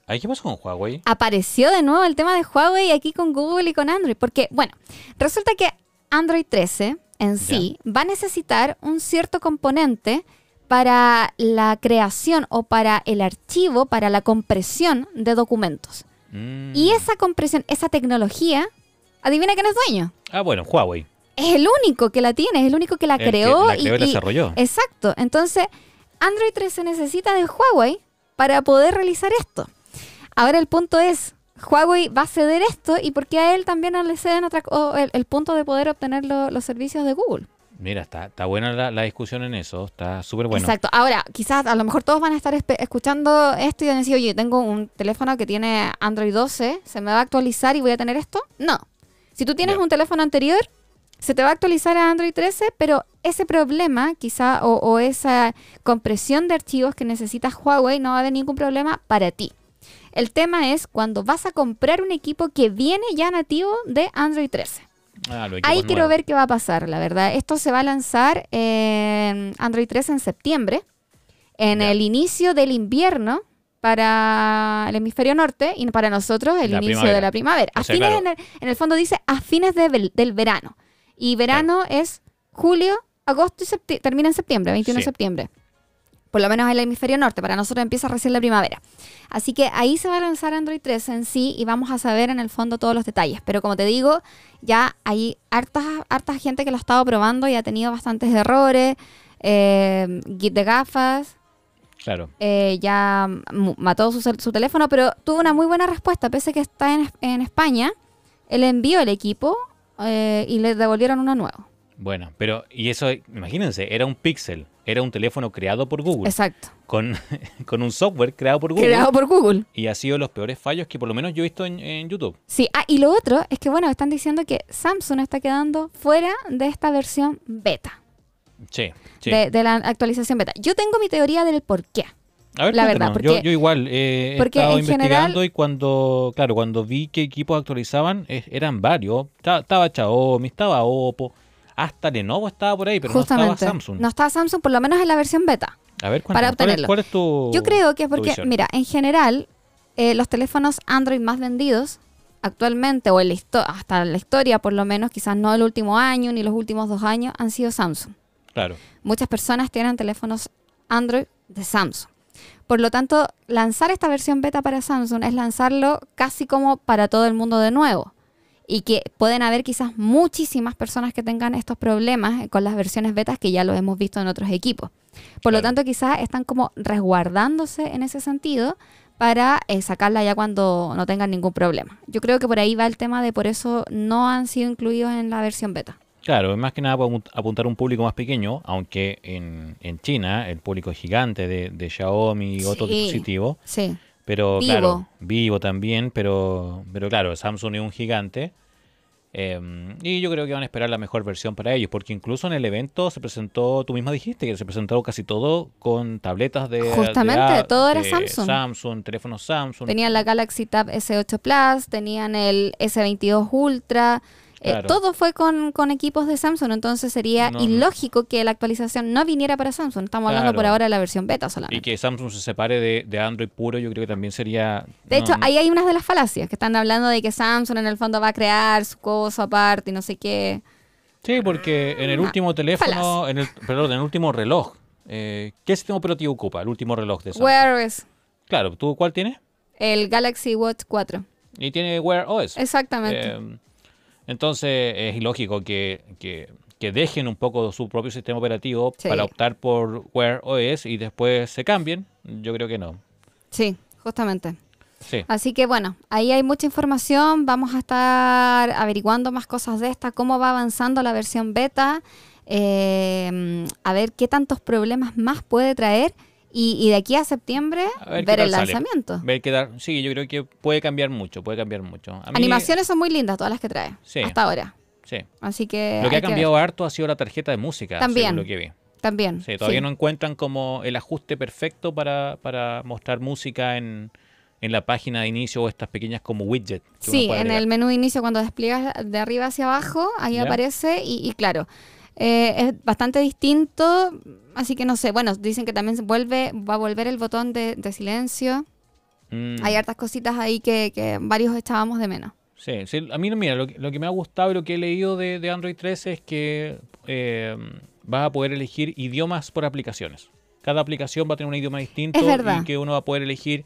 ¿Ay, ¿Qué pasó con Huawei? apareció de nuevo el tema de Huawei aquí con Google y con Android. Porque, bueno, resulta que Android 13 en sí va a necesitar un cierto componente para la creación o para el archivo, para la compresión de documentos. Mm. Y esa compresión, esa tecnología, adivina quién es dueño. Ah, bueno, Huawei. Es el único que la tiene, es el único que la El que creó. la creó y la desarrolló. Exacto. Entonces, Android 13 necesita de Huawei para poder realizar esto. Ahora el punto es, Huawei va a ceder esto y por qué a él también no le ceden otra, o el, el punto de poder obtener lo- los servicios de Google. Mira, está, está buena la, la discusión en eso. Está súper bueno. Exacto. Ahora, quizás a lo mejor todos van a estar escuchando esto y van a decir, oye, tengo un teléfono que tiene Android 12, ¿se me va a actualizar y voy a tener esto? No. Si tú tienes un teléfono anterior, se te va a actualizar a Android 13, pero ese problema, quizá, o, o esa compresión de archivos que necesitas Huawei, no va a haber ningún problema para ti. El tema es cuando vas a comprar un equipo que viene ya nativo de Android 13. Ah, Ahí quiero ver qué va a pasar, la verdad. Esto se va a lanzar en Android 13 en septiembre, en Ya. el inicio del invierno para el hemisferio norte y para nosotros el La inicio primavera. de la primavera. O A sea, fines, claro. en, el, en el fondo dice a fines de del verano. Y verano es julio, agosto y septiembre, termina en septiembre, 21 de septiembre. Por lo menos en el hemisferio norte, para nosotros empieza recién la primavera. Así que ahí se va a lanzar Android 13 en sí y vamos a saber en el fondo todos los detalles. Pero como te digo, ya hay harta, harta gente que lo ha estado probando y ha tenido bastantes errores. Eh, Git de gafas, Claro. eh, ya mató su, teléfono, pero tuvo una muy buena respuesta. Pese a que está en, en España, él envió el equipo eh, y le devolvieron uno nuevo. Bueno, pero, y eso, imagínense, era un Pixel, era un teléfono creado por Google, Exacto. con, (laughs) con un software creado por Google, Creado por Google. y ha sido los peores fallos que por lo menos yo he visto en, en YouTube. Sí, ah, y lo otro es que, bueno, están diciendo que Samsung está quedando fuera de esta versión beta, Sí, sí. de, de la actualización beta. Yo tengo mi teoría del por qué. A ver, la verdad, cuéntanos. yo, porque- yo igual eh, he porque estado en general- investigando y cuando, claro, cuando vi que equipos actualizaban, eh, eran varios. Ta- Estaba Xiaomi, estaba Oppo, hasta Lenovo estaba por ahí, pero no estaba Samsung. No estaba Samsung, por lo menos en la versión beta. A ver, para cuéntanos, ¿cuál es- obtenerlo. ¿cuál es, tu Yo creo que es porque, mira, en general, eh, los teléfonos Android más vendidos actualmente, o en la hasta la historia por lo menos, quizás no el último año ni los últimos dos años, han sido Samsung. Claro, Muchas personas tienen teléfonos Android de Samsung. Por lo tanto, lanzar esta versión beta para Samsung es lanzarlo casi como para todo el mundo de nuevo. Y que pueden haber quizás muchísimas personas que tengan estos problemas con las versiones betas que ya lo hemos visto en otros equipos. Por lo tanto, quizás están como resguardándose en ese sentido para eh, sacarla ya cuando no tengan ningún problema. Yo creo que por ahí va el tema de por eso no han sido incluidos en la versión beta. claro, más que nada para apuntar a un público más pequeño, aunque en, en China el público es gigante de, de Xiaomi y otros Sí. dispositivos. Sí. Pero Vivo. claro, vivo también, pero, pero claro, Samsung es un gigante. eh, y yo creo que van a esperar la mejor versión para ellos, porque incluso en el evento se presentó, tú misma dijiste que se presentó casi todo con tabletas de. Justamente, todo era Samsung. Samsung, teléfonos Samsung. Tenían la Galaxy Tab S8 Plus, tenían el S22 Ultra. Eh, todo fue con, con equipos de Samsung, entonces sería No, ilógico que la actualización no viniera para Samsung. Estamos hablando por ahora de la versión beta Y solamente. que Samsung se separe de, de Android puro, yo creo que también sería. De no, hecho, no- ahí hay unas de las falacias que están hablando de que Samsung en el fondo va a crear su cosa aparte y no sé qué. Sí, porque en el Ah, último teléfono, en el, perdón, en el último reloj, eh, ¿qué sistema operativo ocupa el último reloj de Samsung? Wear OS, Claro, ¿tú cuál tienes? el Galaxy Watch 4. Y tiene Wear OS. Exactamente. Eh, entonces es ilógico que, que- que dejen un poco su propio sistema operativo Sí. para optar por Wear OS y después se cambien. Yo creo que no. sí, justamente. Sí. Así que bueno, ahí hay mucha información. Vamos a estar averiguando más cosas de esta, cómo va avanzando la versión beta, eh, a ver qué tantos problemas más puede traer y, y de aquí a septiembre A ver el sale. lanzamiento. Ver qué Sí, yo creo que puede cambiar mucho, puede cambiar mucho. A mí- Animaciones son muy lindas todas las que trae Sí. hasta ahora. Sí. Así que Lo que ha cambiado harto ha sido la tarjeta de música, También. según lo que vi. también. Sí, todavía sí. no encuentran como el ajuste perfecto para, para mostrar música en, en la página de inicio o estas pequeñas como widget. que Sí, en el menú de inicio cuando despliegas de arriba hacia abajo, ahí Ya. aparece y, y claro, eh, es bastante distinto, así que no sé, bueno, dicen que también se vuelve, va a volver el botón de, de silencio, Mm. hay hartas cositas ahí que, que varios echábamos de menos. Sí, sí, a mí mira, lo, que- lo que me ha gustado y lo que he leído de, de Android 13 es que eh, vas a poder elegir idiomas por aplicaciones. Cada aplicación va a tener un idioma distinto Es verdad. y que uno va a poder elegir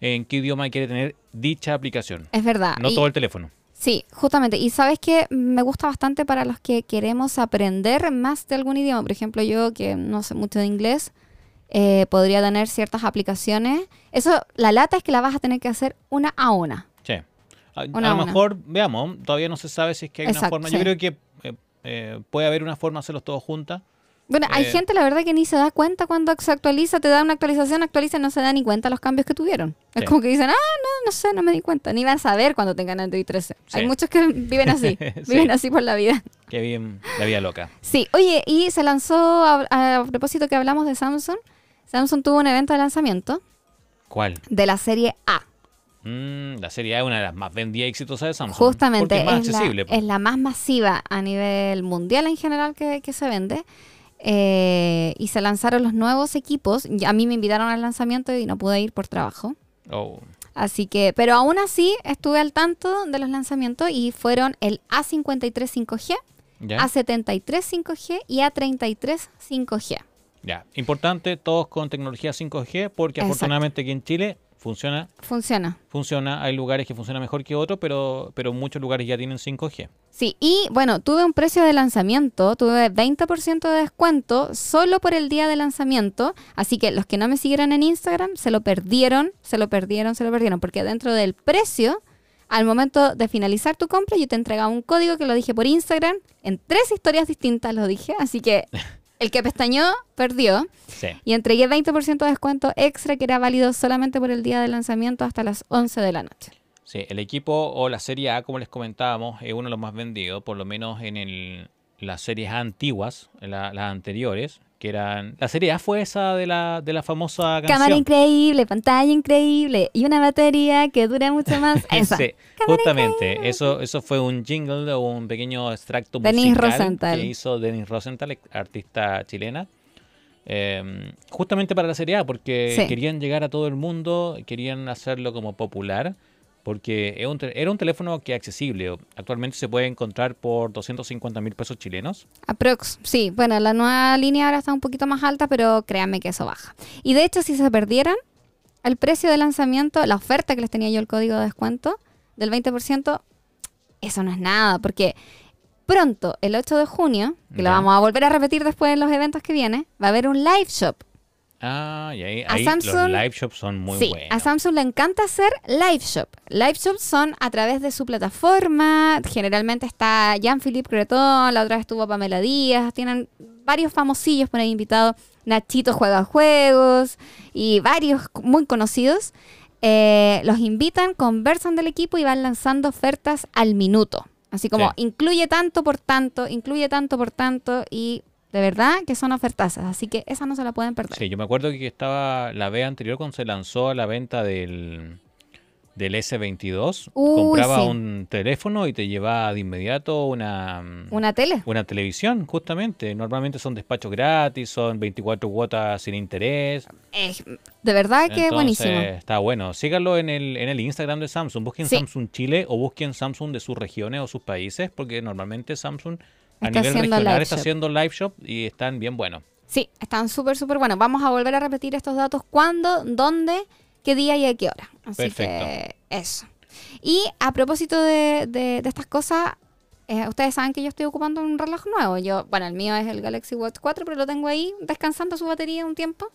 en qué idioma quiere tener dicha aplicación. Es verdad. No y- todo el teléfono. Sí, justamente. Y sabes que me gusta bastante para los que queremos aprender más de algún idioma. Por ejemplo, yo que no sé mucho de inglés, eh, podría tener ciertas aplicaciones. Eso, la lata es que la vas a tener que hacer una a una. Sí. A, Una a a lo una. mejor, veamos, todavía no se sabe si es que hay una forma. sí. Yo creo que eh, eh, puede haber una forma de hacerlos todos juntas. Bueno, hay Eh. gente, la verdad, que ni se da cuenta cuando se actualiza, te da una actualización, actualiza y no se da ni cuenta los cambios que tuvieron. Es como que dicen, ah, no, no sé, no me di cuenta. Ni van a saber cuando tengan Android 13. Sí. Hay muchos que viven así, (laughs) Sí. viven así por la vida. Qué bien, la vida loca. Sí, oye, y se lanzó, a, a propósito que hablamos de Samsung, Samsung tuvo un evento de lanzamiento ¿Cuál? de la serie A. Mm, la serie A es una de las más vendidas y exitosas de Samsung. Justamente, es más es, la, accesible. po. es la más masiva a nivel mundial en general que, que se vende. Eh, y se lanzaron los nuevos equipos. A mí me invitaron al lanzamiento y no pude ir por trabajo. Oh, Así que, pero aún así estuve al tanto de los lanzamientos y fueron el A53 5G, ¿ya? A73 5G y A33 5G. Ya, importante, todos con tecnología 5G, porque Exacto. afortunadamente aquí en Chile funciona, Funciona. funciona, hay lugares que funcionan mejor que otros, pero, pero muchos lugares ya tienen 5G. Sí, y bueno, tuve un precio de lanzamiento, tuve 20% de descuento solo por el día de lanzamiento, así que los que no me siguieron en Instagram se lo perdieron, se lo perdieron, se lo perdieron, porque dentro del precio al momento de finalizar tu compra, yo te entregaba un código que lo dije por Instagram. En tres historias distintas lo dije, así que (laughs) el que pestañó perdió. Sí. Y entregué 20% de descuento extra que era válido solamente por el día de lanzamiento hasta las 11 de la noche. Sí, el equipo o la serie A, como les comentábamos, es uno de los más vendidos, por lo menos en el, las series antiguas, en la- las anteriores, que eran... La serie A fue esa de la, de la famosa canción. Cámara increíble, pantalla increíble y una batería que dura mucho más. (laughs) Esa. Sí, justamente, eso, eso fue un jingle o un pequeño extracto musical Rosenthal. que hizo Denis Rosenthal, artista chilena, eh, justamente para la Serie A, porque Sí. querían llegar a todo el mundo, querían hacerlo como popular, porque un era un teléfono que es accesible. Actualmente se puede encontrar por 250 mil pesos chilenos. Aprox, sí. Bueno, la nueva línea ahora está un poquito más alta, pero créanme que eso baja. Y de hecho, si se perdieran, el precio de lanzamiento, la oferta que les tenía yo el código de descuento del 20%, eso no es nada, porque pronto, el 8 de junio, que lo vamos a volver a repetir después en los eventos que vienen, va a haber un live shop. Ah, y ahí, Samsung- los live shops son muy sí, buenos. a Samsung le encanta hacer live shop. Live shops son a través de su plataforma. Generalmente está Jean-Philippe Creton, la otra vez estuvo Pamela Díaz. Tienen varios famosillos por ahí invitados. Nachito juega juegos y varios muy conocidos. Eh, los invitan, conversan del equipo y van lanzando ofertas al minuto. Así como Sí. incluye tanto por tanto, incluye tanto por tanto y de verdad que son ofertazas. Así que esa no se la pueden perder. Sí, yo me acuerdo que estaba la vez anterior cuando se lanzó a la venta del, del S22. Uy, compraba sí. un teléfono y te llevaba de inmediato una, Una tele. una televisión, justamente. Normalmente son despachos gratis, son 24 cuotas sin interés. Eh, de verdad que Entonces, buenísimo. Está bueno. Síganlo en el, en el Instagram de Samsung. Busquen Sí. Samsung Chile o busquen Samsung de sus regiones o sus países, porque normalmente Samsung a Está nivel regional live está shop. haciendo live shop y están bien buenos. Sí, están súper, súper buenos. Vamos a volver a repetir estos datos. ¿Cuándo, dónde, qué día y a qué hora? Así Perfecto. que eso. Y a propósito de, de- de estas cosas, eh, ustedes saben que yo estoy ocupando un reloj nuevo. Yo, bueno, el mío es el Galaxy Watch 4, pero lo tengo ahí descansando su batería un tiempo.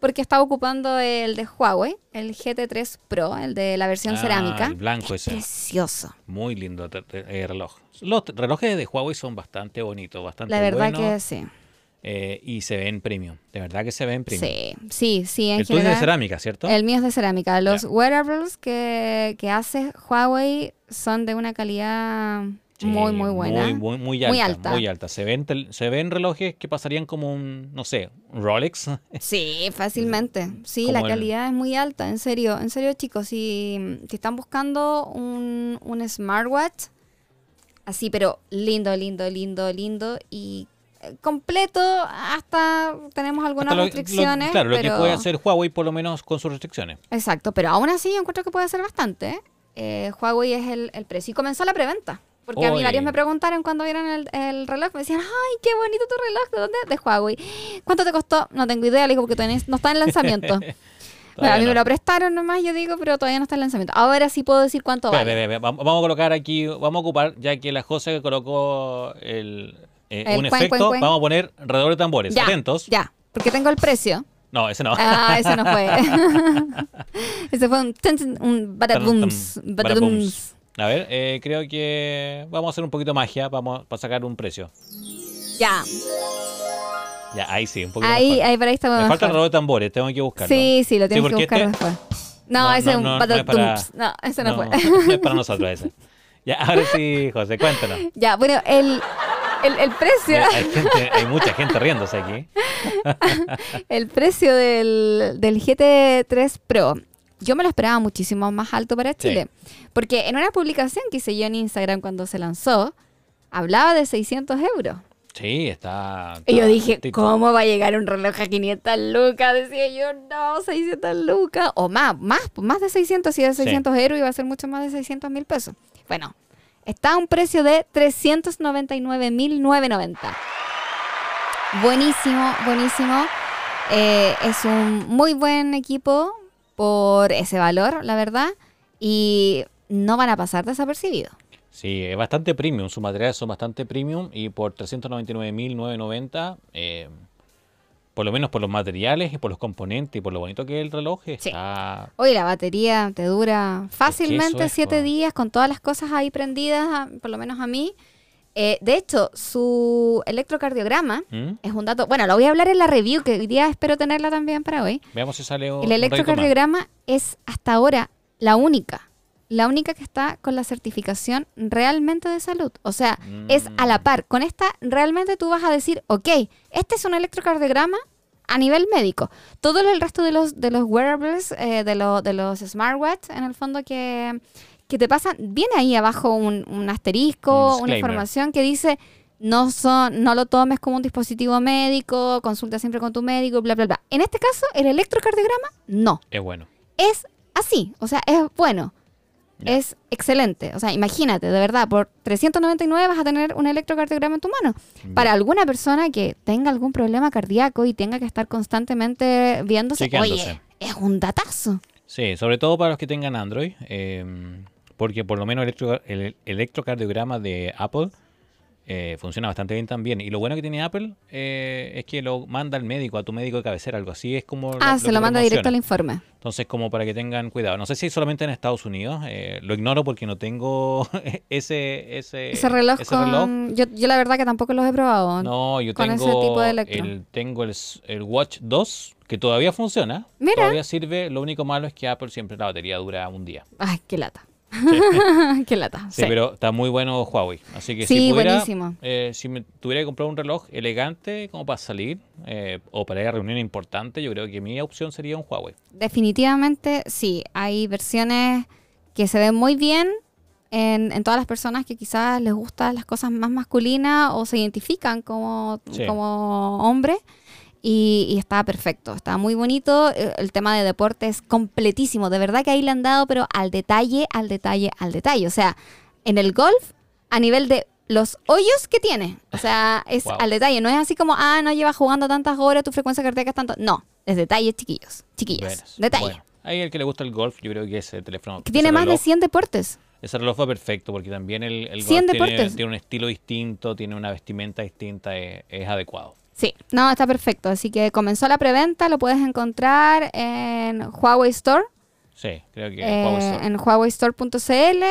Porque estaba ocupando el de Huawei, el GT3 Pro, el de la versión Ah, cerámica. El blanco ese. Precioso. Muy lindo te- eh, reloj. Los relojes de Huawei son bastante bonitos, bastante La verdad buenos, que sí. eh, y se ven premium. De verdad que se ven premium. Sí, sí, sí. En el tuyo es de cerámica, ¿cierto? El mío es de cerámica. Los wearables que, que hace Huawei son de una calidad Sí, muy, muy buena. Muy, muy, muy alta, Muy muy alta. alta. Se ven, se ven relojes que pasarían como un, no sé, un Rolex. (laughs) Sí, fácilmente. Sí, la el- calidad es muy alta, en serio. En serio, chicos, si, si están buscando un, un smartwatch, así, pero lindo, lindo, lindo, lindo y eh, completo, hasta tenemos algunas Hasta lo- lo- restricciones. claro, lo que puede hacer Huawei por lo menos con sus restricciones. Exacto, pero aún así yo encuentro que puede ser bastante. ¿eh? Eh, Huawei es el, el precio. Y comenzó la preventa. Porque a mí varios me preguntaron cuando vieron el, el reloj. Me decían, ay, qué bonito tu reloj. ¿De dónde? De Huawei. ¿Cuánto te costó? No tengo idea, le digo, porque no está en lanzamiento. (laughs) Bueno, a mí me lo prestaron nomás, yo digo, pero todavía no está en lanzamiento. Ahora sí puedo decir cuánto vale. Vamos a colocar aquí, vamos a ocupar, ya que la José colocó el, eh, El un cuen, efecto, cuen, cuen. vamos a poner alrededor de tambores. Ya, Atentos. ya, porque tengo el precio. No, ese no. Ah, ese no fue. (laughs) (laughs) ese fue un, un badabums. A ver, eh, creo que vamos a hacer un poquito de magia vamos para sacar un precio. Ya, Ya, ahí sí, un poquito ahí, mejor. ahí para ahí está Me mejor. falta el reloj de tambores, tengo que buscarlo. Sí, sí, lo tienes que buscar este- después. No, No, ese no, es un no, no es para- patatums. No, ese no, fue. no es para (laughs) nosotros ese. Ya, ahora sí, José, cuéntanos. ya, bueno, el, el, el precio, Mira, hay, gente- hay mucha gente riéndose aquí. (laughs) el precio del, del GT3 Pro, yo me lo esperaba muchísimo más alto para Chile. Porque en una publicación que hice yo en Instagram cuando se lanzó, hablaba de 600 euros. Sí, está. Y yo dije. ¿cómo va a llegar un reloj a 500 lucas? Decía yo, no, 600 lucas. O más, más, más de 600. Si es Sí. 600 euros, iba a ser mucho más de 600 mil pesos. Bueno, está a un precio de 399.990. Buenísimo, buenísimo. Eh, es un muy buen equipo por ese valor, la verdad. Y no van a pasar desapercibidos. Sí, es bastante premium. Sus materiales son bastante premium y por 399.990 eh, por lo menos por los materiales y por los componentes y por lo bonito que es el reloj, está... Oye, la batería te dura fácilmente es, siete po. días con todas las cosas ahí prendidas, por lo menos a mí. Eh, de hecho, su electrocardiograma ¿Mm? es un dato... Bueno, lo voy a hablar en la review, que hoy día espero tenerla también para hoy. Veamos si sale un El un electrocardiograma es hasta ahora la única, la única que está con la certificación realmente de salud. O sea, es a la Mm. par. Con esta realmente tú vas a decir, ok, este es un electrocardiograma a nivel médico. Todo el resto de los, de los wearables, eh, de, lo- de los smartwatch, en el fondo que, que te pasan, viene ahí abajo un, un asterisco, Un una información que dice... No, son, no lo tomes como un dispositivo médico, consulta siempre con tu médico, bla, bla, bla. En este caso, el electrocardiograma, no Es bueno. es así, o sea, es bueno, Es excelente. O sea, imagínate, de verdad, por 399 vas a tener un electrocardiograma en tu mano. Para alguna persona que tenga algún problema cardíaco y tenga que estar constantemente viéndose, oye, es un datazo. Sí, sobre todo para los que tengan Android, eh, porque por lo menos el, electro- el electrocardiograma de Apple eh, funciona bastante bien también. Y lo bueno que tiene Apple eh, es que lo manda al médico, a tu médico de cabecera, algo así. Es como Ah, lo se lo manda directo al informe. Entonces, como para que tengan cuidado. No sé si solamente en Estados Unidos, eh, lo ignoro porque no tengo (laughs) ese, ese, Ese reloj ese reloj. con... Yo, yo la verdad que tampoco los he probado. No, yo con tengo, ese tipo de el, tengo el, el Watch 2, que todavía funciona. Mira. Todavía sirve. Lo único malo es que Apple siempre la batería dura un día. Ay, qué lata. (laughs) qué lata. Sí, Sí. pero está muy bueno Huawei. Así que Sí, si pudiera, buenísimo. eh, si me tuviera que comprar un reloj elegante como para salir eh, o para ir a reunión importante, yo creo que mi opción sería un Huawei. Definitivamente sí, hay versiones que se ven muy bien en, en todas las personas que quizás les gustan las cosas más masculinas o se identifican como, Sí. como hombre. Y, y está perfecto, está muy bonito. Eh, El tema de deporte es completísimo. De verdad que ahí le han dado, pero al detalle, al detalle, al detalle. O sea, en el golf, a nivel de los hoyos que tiene. O sea, es (laughs) Wow. al detalle. No es así como, ah, no llevas jugando tantas horas, tu frecuencia cardíaca es tanto. No, es detalle, chiquillos. Chiquillos. Buenas. Detalle. Bueno, ahí el que le gusta el golf, yo creo que ese teléfono. que tiene más de reloj- 100 deportes. Ese reloj va perfecto porque también el, el 100 golf tiene, deportes. tiene un estilo distinto, tiene una vestimenta distinta, es, es adecuado. Sí, no, está perfecto. Así que comenzó la preventa, lo puedes encontrar en Huawei Store, Sí, creo que eh, Huawei Store. en huaweistore.cl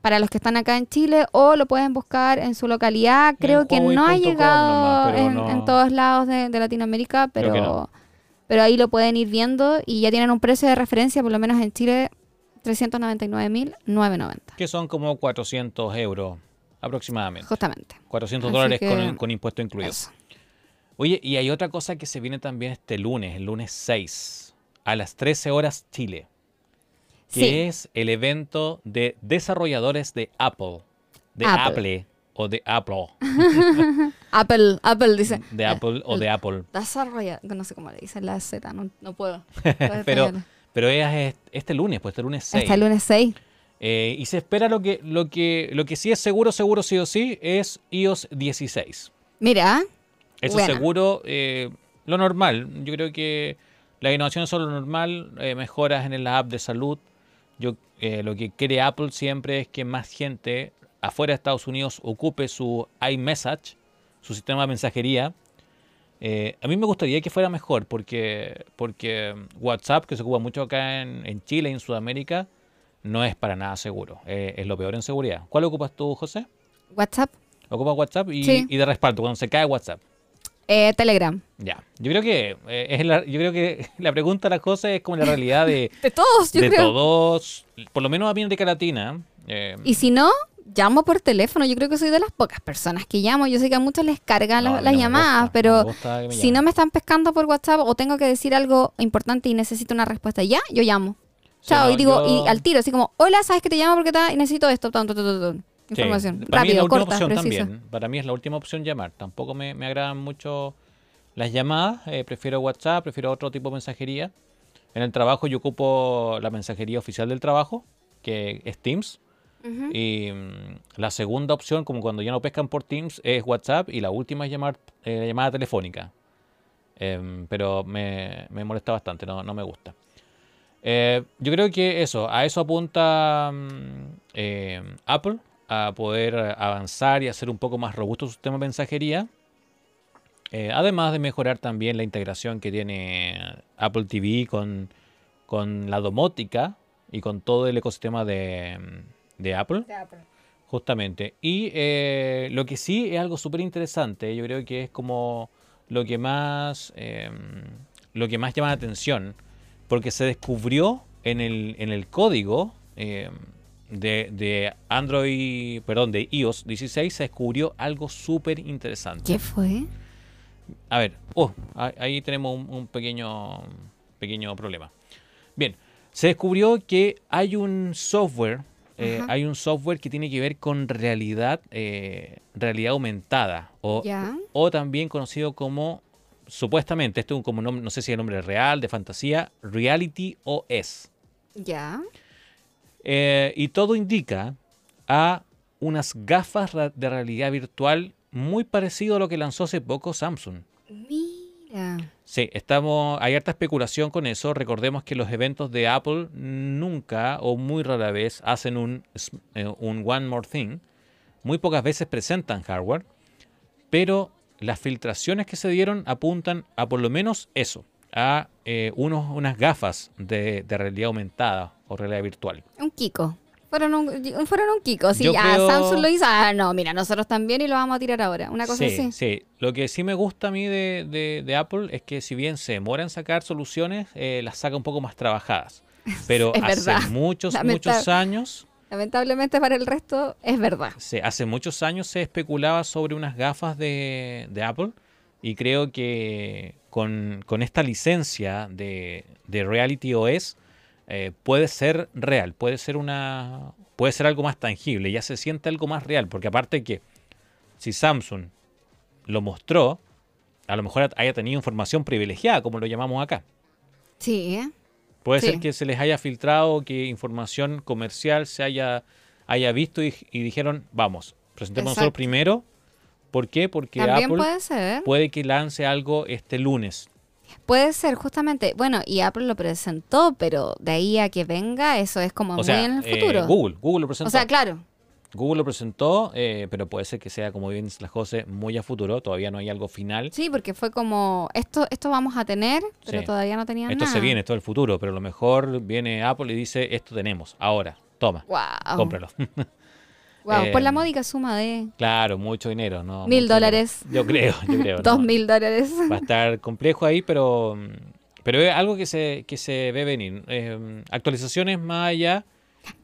para los que están acá en Chile o lo pueden buscar en su localidad. Creo que no ha llegado nomás, en, no- en todos lados de, de Latinoamérica, pero, no. pero ahí lo pueden ir viendo y ya tienen un precio de referencia, por lo menos en Chile, 399.990, Que son como 400 euros aproximadamente. justamente. 400 Así dólares con, con impuesto incluido. Eso. Oye, y hay otra cosa que se viene también este lunes, el lunes 6, a las 13 horas Chile, que Sí. es el evento de desarrolladores de Apple, de Apple. Apple, o de Apple, (laughs) Apple, Apple dice. de Apple o de Apple. Desarrolla, no sé cómo le dicen la Z, no, no puedo. (laughs) Pero, pero es este lunes, pues este lunes 6. Hasta el lunes 6. Eh, y se espera lo que, lo, que, lo que sí es seguro, seguro sí o sí, es iOS 16. Mira, Eso seguro, eh, lo normal. Yo creo que las innovaciones son lo normal, eh, mejoras en la app de salud. Yo eh, lo que quiere Apple siempre es que más gente afuera de Estados Unidos ocupe su iMessage, su sistema de mensajería. Eh, a mí me gustaría que fuera mejor porque, porque WhatsApp, que se ocupa mucho acá en, en Chile y en Sudamérica, no es para nada seguro. Eh, es lo peor en seguridad. ¿Cuál ocupas tú, José? WhatsApp, Ocupas WhatsApp y, Sí. y de respaldo, cuando se cae WhatsApp. Eh, Telegram. Ya, yo creo que eh, es la, yo creo que (laughs) la pregunta las cosas es como la realidad de, (laughs) De todos, yo de creo. todos, por lo menos a América Latina. eh, Y si no, llamo por teléfono. Yo creo que soy de las pocas personas que llamo. Yo sé que a muchos les cargan no, las- mí no llamadas, gusta, pero no si no me están pescando por WhatsApp o tengo que decir algo importante y necesito una respuesta ya, yo llamo. Chao, y digo, yo- y al tiro, así como, hola, sabes que te llamo porque y necesito esto, tanto, tanto, Sí, Información. para mí es la última corta, opción también. Para mí es la última opción llamar. Tampoco me, me agradan mucho las llamadas. eh, prefiero WhatsApp, prefiero otro tipo de mensajería. En el trabajo yo ocupo la mensajería oficial del trabajo, que es Teams. Y mm, la segunda opción, como cuando ya no pescan por Teams, es WhatsApp. Y la última es llamar, eh, la llamada telefónica. Em, pero me, me molesta bastante, no, no me gusta. Eh, yo creo que eso, a eso apunta mm, Apple, a poder avanzar y hacer un poco más robusto su sistema de mensajería. Eh, además de mejorar también la integración que tiene Apple TV con, con la domótica y con todo el ecosistema de, de Apple. Justamente. Y eh, lo que sí es algo súper interesante, yo creo que es como lo que más em, lo que más llama la atención, porque se descubrió en el, en el código em, de, de, Android, perdón, de iOS 16, se descubrió algo súper interesante. ¿Qué fue? A ver, oh, ahí tenemos un, un, pequeño, pequeño problema. Bien, se descubrió que hay un software eh, hay un software que tiene que ver con realidad, eh, realidad aumentada, o, o también conocido como, supuestamente, esto es como nombre, no sé si es el nombre real, de fantasía, Reality OS. Ya. Eh, y todo indica a unas gafas de realidad virtual muy parecido a lo que lanzó hace poco Samsung. Sí, estamos, hay harta especulación con eso. Recordemos que los eventos de Apple nunca o muy rara vez hacen un, eh, un One More Thing. Muy pocas veces presentan hardware, pero las filtraciones que se dieron apuntan a por lo menos eso, a eh, unos, unas gafas de, de realidad aumentada o realidad virtual. Un Kiko. Fueron un, fueron un Kiko. Si ya Samsung lo hizo, ah, no, mira, nosotros también y lo vamos a tirar ahora. Una cosa sí, así. Sí, lo que sí me gusta a mí de, de, Apple es que si bien se demora en sacar soluciones, eh, las saca un poco más trabajadas. (laughs) Pero hace muchos, muchos años... Lamentablemente para el resto es verdad. Sí, hace muchos años se especulaba sobre unas gafas de, de Apple y creo que con, con esta licencia de, de Reality OS eh, puede ser real, puede ser una puede ser algo más tangible, ya se siente algo más real, porque aparte que si Samsung lo mostró, a lo mejor haya tenido información privilegiada, como lo llamamos acá. Sí. ¿eh? Puede ser que se les haya filtrado, que información comercial se haya, haya visto y, dijeron, vamos, presentemos nosotros primero. ¿Por qué? Porque Apple puede, puede que lance algo este lunes. Puede ser, justamente. Bueno, y Apple lo presentó, pero de ahí a que venga, eso es como muy en el futuro. Eh, Google, Google lo presentó. O sea, claro. Google lo presentó, eh, pero puede ser que sea, como bien las cosas, muy a futuro. Todavía no hay algo final. Sí, porque fue como, esto esto vamos a tener, pero todavía no tenían esto nada. Esto se viene, esto es el futuro, pero a lo mejor viene Apple y dice, esto tenemos, ahora, toma, wow. cómpralo. (laughs) Wow, por la em, módica suma de... Claro, mucho dinero, ¿no? Mil dólares. Yo creo, yo creo. (laughs) Dos mil dólares. Va a estar complejo ahí, pero, pero es algo que se, que se ve venir. Em, actualizaciones más allá.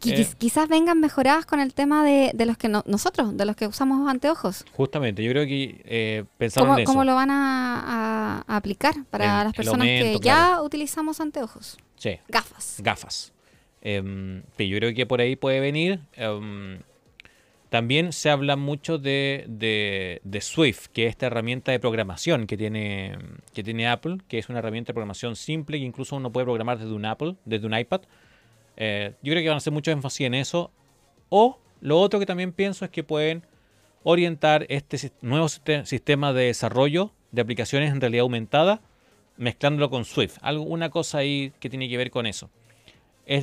Eh, quizás vengan mejoradas con el tema de, de los que nosotros, de los que usamos anteojos. Justamente, yo creo que eh, en eso. ¿Cómo lo van a, a, aplicar para las personas que ya utilizamos anteojos? Sí. Gafas. Gafas. Eh, yo creo que por ahí puede venir. También se habla mucho de, de, Swift, que es esta herramienta de programación que tiene, que tiene Apple, que es una herramienta de programación simple que incluso uno puede programar desde un Apple, desde un iPad. Eh, yo creo que van a hacer mucho énfasis en eso. O lo otro que también pienso es que pueden orientar este nuevo sistema de desarrollo de aplicaciones en realidad aumentada, mezclándolo con Swift. Algo, una cosa ahí que tiene que ver con eso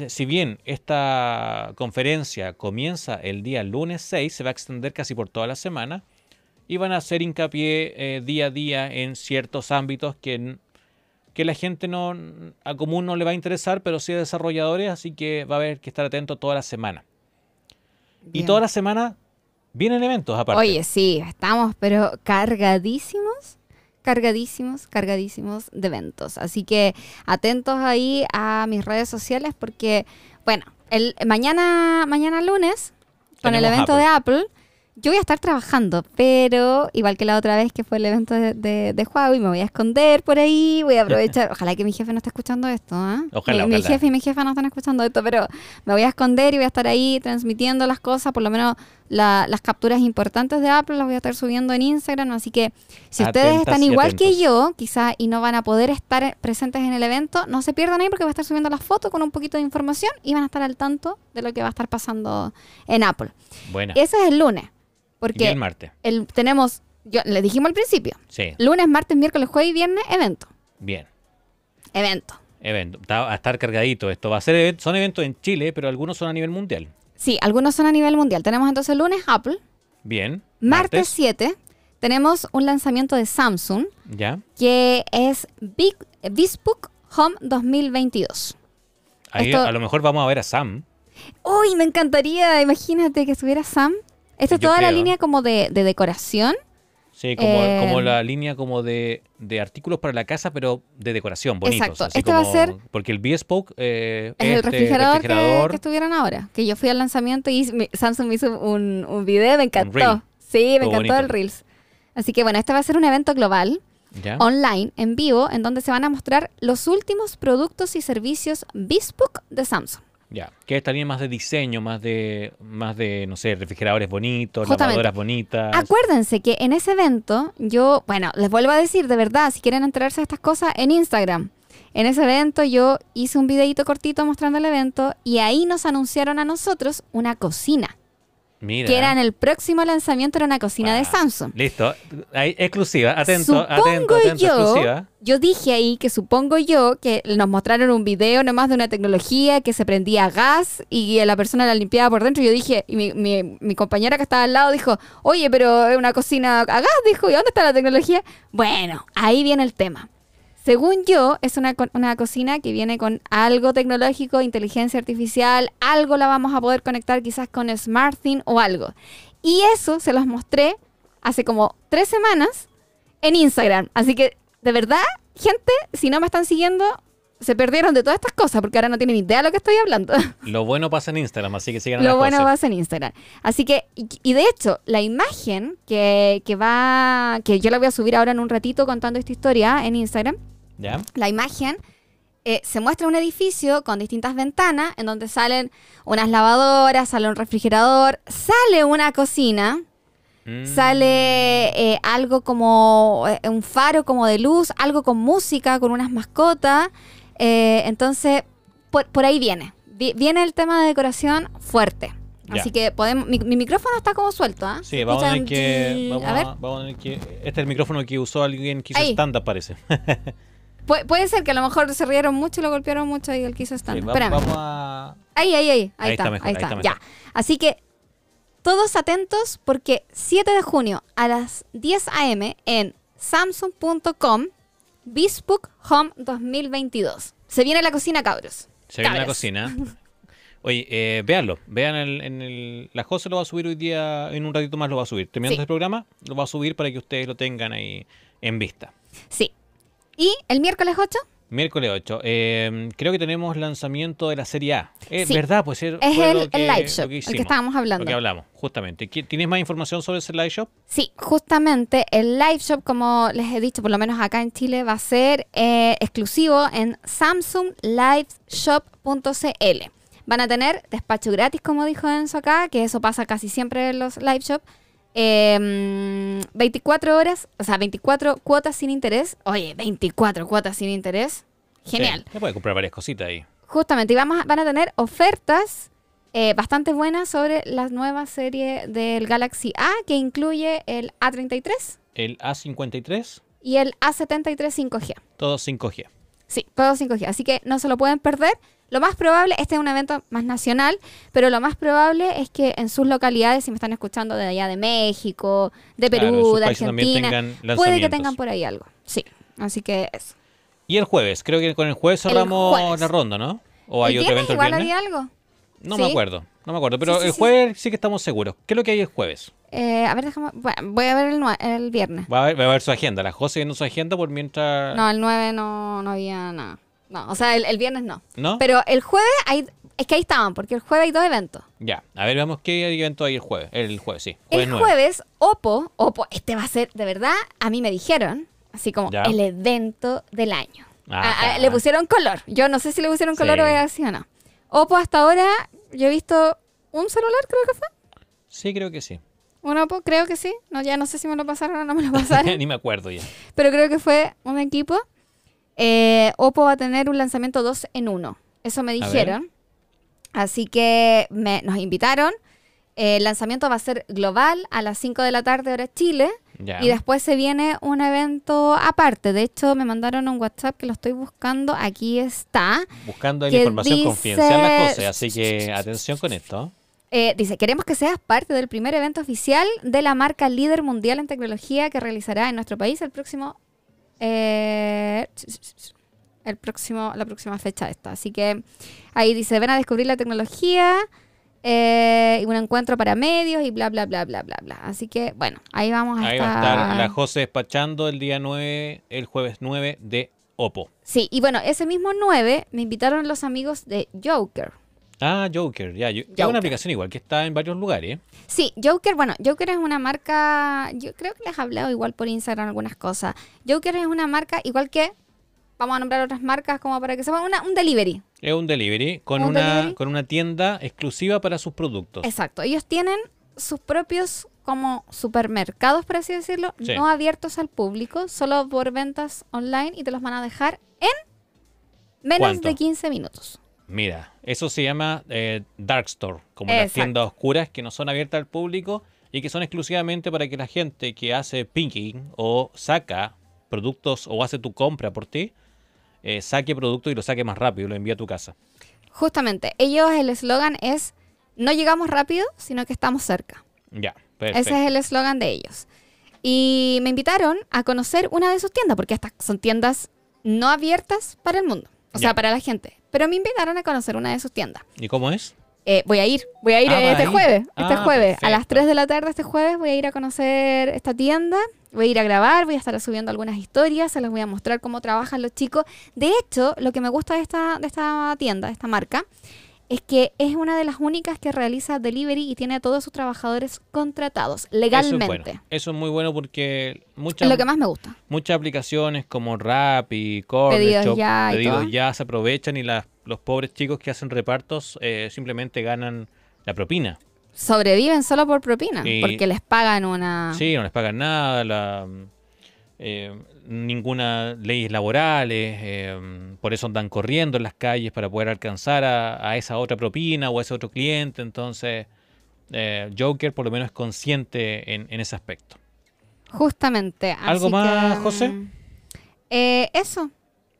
si bien esta conferencia comienza el día lunes 6, se va a extender casi por toda la semana y van a hacer hincapié eh, día a día en ciertos ámbitos que, que la gente no a común no le va a interesar, pero sí a desarrolladores, así que va a haber que estar atento toda la semana. Y toda la semana vienen eventos aparte. Oye, sí, estamos pero cargadísimos cargadísimos, cargadísimos de eventos. Así que atentos ahí a mis redes sociales porque, bueno, el mañana, mañana lunes, con el evento de Apple, yo voy a estar trabajando, pero igual que la otra vez que fue el evento de, de, Huawei, me voy a esconder por ahí, voy a aprovechar. (laughs) Ojalá que mi jefe no esté escuchando esto, ¿eh? Ojalá, mi, jefe y mi jefa no están escuchando esto, pero me voy a esconder y voy a estar ahí transmitiendo las cosas, por lo menos las capturas importantes de Apple las voy a estar subiendo en Instagram, así que si ustedes están igual que yo, quizá y no van a poder estar presentes en el evento, no se pierdan ahí porque voy a estar subiendo las fotos con un poquito de información y van a estar al tanto de lo que va a estar pasando en Apple. Bueno. Ese es el lunes. Porque el martes. El, tenemos, yo, le dijimos al principio. Sí. Lunes, martes, miércoles, jueves y viernes, evento. Bien. Evento. Evento. Va a estar cargadito. Esto va a ser, son eventos en Chile, pero algunos son a nivel mundial. Sí, algunos son a nivel mundial. Tenemos entonces lunes Apple. Bien. Martes, 7 tenemos un lanzamiento de Samsung ¿Ya? que es Big, Home 2022. Ahí Esto- a lo mejor vamos a ver a Sam. Uy, me encantaría, imagínate que estuviera Sam. Esto es Yo toda la línea como de, de decoración. Sí, como, Eh, como la línea como de, de artículos para la casa, pero de decoración, bonitos. Exacto. así Este va a ser- Porque el Bespoke eh, Es el este refrigerador, que- Que, estuvieron ahora. Que yo fui al lanzamiento y me- Samsung me hizo un, un video, me encantó. Sí, me encantó bonito. el Reels. Así que bueno, este va a ser un evento global, ¿ya? online, en vivo, en donde se van a mostrar los últimos productos y servicios Bespoke de Samsung. Ya, que esta línea más de diseño, más de, más de, no sé, refrigeradores bonitos, Justamente. lavadoras bonitas. Acuérdense que en ese evento, yo, bueno, les vuelvo a decir, de verdad, si quieren enterarse de estas cosas, en Instagram. En ese evento yo hice un videito cortito mostrando el evento y ahí nos anunciaron a nosotros una cocina. Mira. Que era en el próximo lanzamiento, era una cocina de Samsung. Listo. Ahí, exclusiva. Atento, supongo atento, atento, yo, exclusiva. yo dije ahí que supongo yo que nos mostraron un video nomás de una tecnología que se prendía a gas y la persona la limpiaba por dentro. Y yo dije, y mi, mi- mi compañera que estaba al lado dijo, oye, pero es una cocina a gas, dijo, ¿y dónde está la tecnología? Bueno, ahí viene el tema. Según yo, es una, una cocina que viene con algo tecnológico, inteligencia artificial, algo la vamos a poder conectar quizás con SmartThing o algo. Y eso se los mostré hace como tres semanas en Instagram. Así que, de verdad, gente, si no me están siguiendo, se perdieron de todas estas cosas porque ahora no tienen ni idea de lo que estoy hablando. (laughs) Lo bueno pasa en Instagram, así que sigan Lo las bueno va cosas. a ser en Instagram. Así que, y, y de hecho, la imagen que, que va, que yo la voy a subir ahora en un ratito contando esta historia en Instagram, ¿Ya? la imagen eh, se muestra un edificio con distintas ventanas en donde salen unas lavadoras, sale un refrigerador, sale una cocina, Mm, sale eh, algo como eh, un faro como de luz, algo con música, con unas mascotas. eh, entonces, por, por ahí viene. Vi- viene el tema de decoración fuerte. Ya. Así que podemos. Mi, mi micrófono está como suelto, ¿ah? Sí, vamos a tener que. Vamos A ver. vamos a tener que. Este es el micrófono que usó alguien que hizo stand-up, parece. (laughs) Pu- puede ser que a lo mejor se rieron mucho y lo golpearon mucho y él quiso estar. Sí, va- vamos a. Ahí, ahí, ahí. Ahí, Ahí está, está mejor, ahí ahí está. ya. Así que todos atentos porque 7 de junio a las 10 a.m. en samsung.com Bespoke Home 2022. Se viene la cocina, cabros. Se viene la cocina. (laughs) Oye, eh, véanlo. Vean el, en el. La José lo va a subir hoy día. En un ratito más lo va a subir. Terminando Sí. el programa, lo va a subir para que ustedes lo tengan ahí en vista. Sí. Y el miércoles 8 Miércoles 8. eh, creo que tenemos lanzamiento de la serie A. Es Sí. verdad, pues es el, que- live shop, que el que estábamos hablando. Lo que hablamos, justamente. ¿Qui- ¿Tienes más información sobre ese live shop? Sí, justamente el live shop, como les he dicho, por lo menos acá en Chile, va a ser eh, exclusivo en samsungliveshop.cl. Van a tener despacho gratis, como dijo Enzo acá, que eso pasa casi siempre en los live shop. Eh, 24 horas, o sea, 24 cuotas sin interés. Oye, 24 cuotas sin interés. Genial. Sí, se puede comprar varias cositas ahí. Justamente, y vamos a- van a tener ofertas eh, bastante buenas sobre la nueva serie del Galaxy A, que incluye el A33 El A53, y el A73 5G. todo 5G. Sí, todo 5G. Así que no se lo pueden perder. Lo más probable, este es un evento más nacional, pero lo más probable es que en sus localidades, si me están escuchando de allá de México, de Perú, de Argentina, puede que tengan por ahí algo. Sí, así que eso. Y el jueves, creo que con el jueves El cerramos jueves. la ronda, ¿no? ¿O hay ¿El otro evento el igual viernes? había algo? No ¿Sí? me acuerdo, no me acuerdo. Pero Sí, sí, el jueves sí que estamos seguros. ¿Qué es lo que hay el jueves? Eh, a ver, déjame. Bueno, voy a ver el, el viernes. Va a, ver, va a ver su agenda. La José viendo su agenda por mientras... No, el 9 no, no había nada. No, o sea, el, el viernes no. ¿No? Pero el jueves hay. Es que ahí estaban, porque el jueves hay dos eventos. Ya, a ver, veamos qué evento hay el jueves. El jueves, sí. Jueves el 9. jueves, Oppo, Oppo, este va a ser, de verdad, a mí me dijeron, así como Ya. el evento del año. Ajá. A- a- le pusieron color. Yo no sé si le pusieron color Sí. o es así o no. Oppo hasta ahora, yo he visto un celular, creo que fue. Sí, creo que sí. Un Oppo, creo que sí. No, ya no sé si me lo pasaron o no me lo pasaron. (laughs) Ni me acuerdo ya. pero creo que fue un equipo. Eh, Oppo va a tener un lanzamiento 2 en 1. Eso me dijeron. Así que me- nos invitaron. El lanzamiento va a ser global a las 5 de la tarde hora Chile. Ya. Y después se viene un evento aparte. De hecho, me mandaron un WhatsApp que lo estoy buscando. Aquí está. Buscando la información dice- confidencial la José, así que atención con esto. Eh, dice, queremos que seas parte del primer evento oficial de la marca líder mundial en tecnología que realizará en nuestro país el próximo... eh, el próximo, la próxima fecha esta. Así que ahí dice, ven a descubrir la tecnología eh, y un encuentro para medios y bla, bla, bla, bla, bla, bla. Así que, bueno, ahí vamos a Ahí estar. va a estar la José despachando el día 9, el jueves 9 de Oppo. Sí, y bueno, ese mismo 9 me invitaron los amigos de Joker. Ah, Joker, ya. yo- Es una aplicación igual que está en varios lugares. Sí, Joker, bueno, Joker es una marca, yo creo que les he hablado igual por Instagram algunas cosas. Joker es una marca igual que, vamos a nombrar otras marcas como para que sepan, una, un delivery. Es un delivery con, ¿Un una, delivery? con una tienda exclusiva para sus productos. Exacto, ellos tienen sus propios como supermercados, por así decirlo, Sí. no abiertos al público, solo por ventas online y te los van a dejar en menos ¿Cuánto? de 15 minutos. Mira, eso se llama eh, Dark Store, como las tiendas oscuras que no son abiertas al público y que son exclusivamente para que la gente que hace picking o saca productos o hace tu compra por ti, eh, saque producto y lo saque más rápido y lo envía a tu casa. Justamente, ellos el eslogan es, no llegamos rápido, sino que estamos cerca. Ya, perfecto. Ese es el eslogan de ellos. Y me invitaron a conocer una de sus tiendas, porque estas son tiendas no abiertas para el mundo, o sea, para la gente. Pero me invitaron a conocer una de sus tiendas. ¿Y cómo es? Eh, voy a ir, voy a ir Ah, este ir. jueves, este Ah, jueves, a las perfecto. 3 de la tarde este jueves voy a ir a conocer esta tienda, voy a ir a grabar, voy a estar subiendo algunas historias, se les voy a mostrar cómo trabajan los chicos. De hecho, lo que me gusta de esta, de esta tienda, de esta marca, es que es una de las únicas que realiza delivery y tiene a todos sus trabajadores contratados legalmente. Eso es, bueno. Eso es muy bueno porque Es muchas, lo que más me gusta. muchas aplicaciones como Rappi, Corner Pedidos Shop, Ya Pedidos ya se aprovechan y las- los pobres chicos que hacen repartos eh, simplemente ganan la propina. Sobreviven solo por propina, Y- porque les pagan una... Sí, no les pagan nada, la, eh, ninguna leyes laborales, eh, por eso andan corriendo en las calles para poder alcanzar a, a esa otra propina o a ese otro cliente. Entonces, eh, Joker por lo menos es consciente en, en ese aspecto. Justamente. ¿Algo así más, que, José? mm, eh, eso,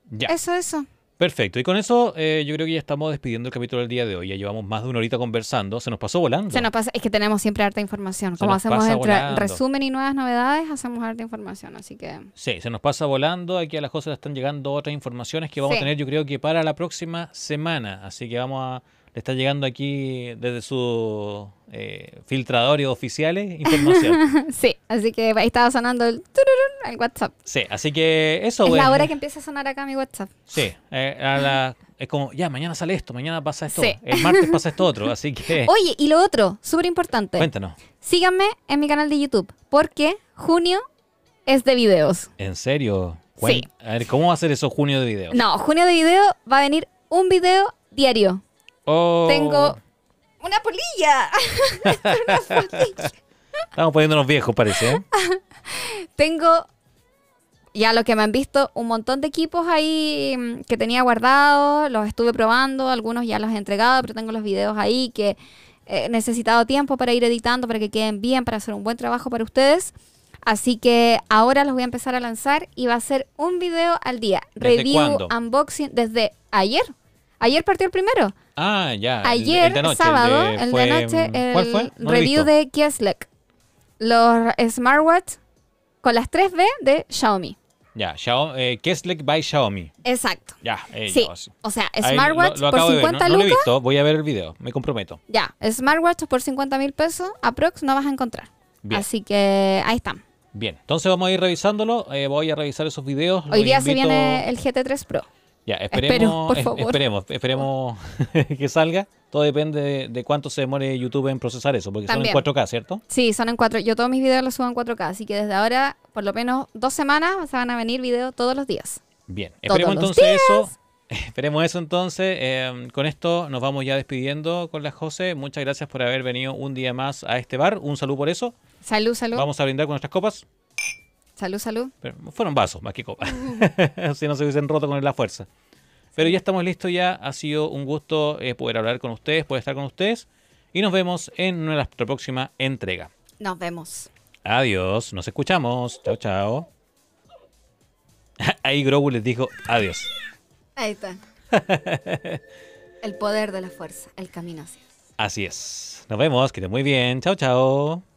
Ya, eso, eso. Perfecto. Y con eso eh, yo creo que ya estamos despidiendo el capítulo del día de hoy. Ya llevamos más de una horita conversando. Se nos pasó volando. Se nos pasa, es que tenemos siempre harta información. Se Como hacemos entre volando. resumen y nuevas novedades, hacemos harta información. Así que Sí, se nos pasa volando. Aquí a las cosas están llegando otras informaciones que vamos Sí. a tener, yo creo que para la próxima semana. Así que vamos a. Le está llegando aquí desde su eh, filtradores oficiales información. (laughs) sí, así que ahí estaba sonando el WhatsApp. sí, así que eso, es bueno. la hora que empieza a sonar acá mi WhatsApp. Sí, eh, a la- es como, ya, mañana sale esto, mañana pasa esto, Sí. el martes pasa esto otro. (laughs) Así que. Oye, y lo otro, súper importante. Cuéntanos. Síganme en mi canal de YouTube, porque junio es de videos. ¿En serio? Sí. A ver, ¿cómo va a ser eso junio de video? No, junio de video va a venir un video diario. Oh, Tengo una polilla. (laughs) Una polilla. Estamos poniéndonos viejos, parece. ¿eh? (laughs) Tengo ya lo que me han visto, un montón de equipos ahí mm, que tenía guardados, los estuve probando, algunos ya los he entregado, pero tengo los videos ahí que he necesitado tiempo para ir editando, para que queden bien, para hacer un buen trabajo para ustedes. Así que ahora los voy a empezar a lanzar y va a ser un video al día. ¿Desde Review, cuándo? unboxing, desde ayer. Ayer partió el primero. Ah, ya. Ayer, el de anoche, sábado, de- el de, fue, mm, el ¿Cuál fue? No review de Kieslek. Los smartwatch con las 3B de Xiaomi. Ya, Xiao- eh, by Xiaomi. Exacto. Ya, Sí, o sea, Ahí smartwatch lo- lo por acabo de ver, 50 no, no lo he visto, voy a ver el video, me comprometo. Ya, smartwatch por 50 mil pesos, aprox no vas a encontrar. Bien. Así que ahí están. Bien, entonces vamos a ir revisándolo. eh, voy a revisar esos videos. Hoy los día se viene el GT3 Pro. Ya, Espero, esperemos, por es- favor. esperemos, esperemos (laughs) que salga. Todo depende de, de cuánto se demore YouTube en procesar eso, porque También. son en 4K, ¿cierto? Sí, son en 4. Yo todos mis videos los subo en 4K, así que desde ahora, por lo menos dos semanas, se van a venir videos todos los días. Bien, esperemos entonces eso. (laughs) Esperemos eso entonces. eh, con esto nos vamos ya despidiendo con la José. Muchas gracias por haber venido un día más a este bar. Un saludo por eso. Salud, salud. Vamos a brindar con nuestras copas. Salud, salud. Pero fueron vasos más que copas. (laughs) si no se hubiesen roto con la fuerza. Pero ya estamos listos ya. Ha sido un gusto eh, poder hablar con ustedes, poder estar con ustedes. Y nos vemos en nuestra próxima entrega. Nos vemos. Adiós, nos escuchamos. Chao, chao. (laughs) Ahí Grogu les dijo adiós. Ahí está. (laughs) el poder de la fuerza, el camino hacia. Así es. Nos vemos, que esté muy bien. Chao, chao.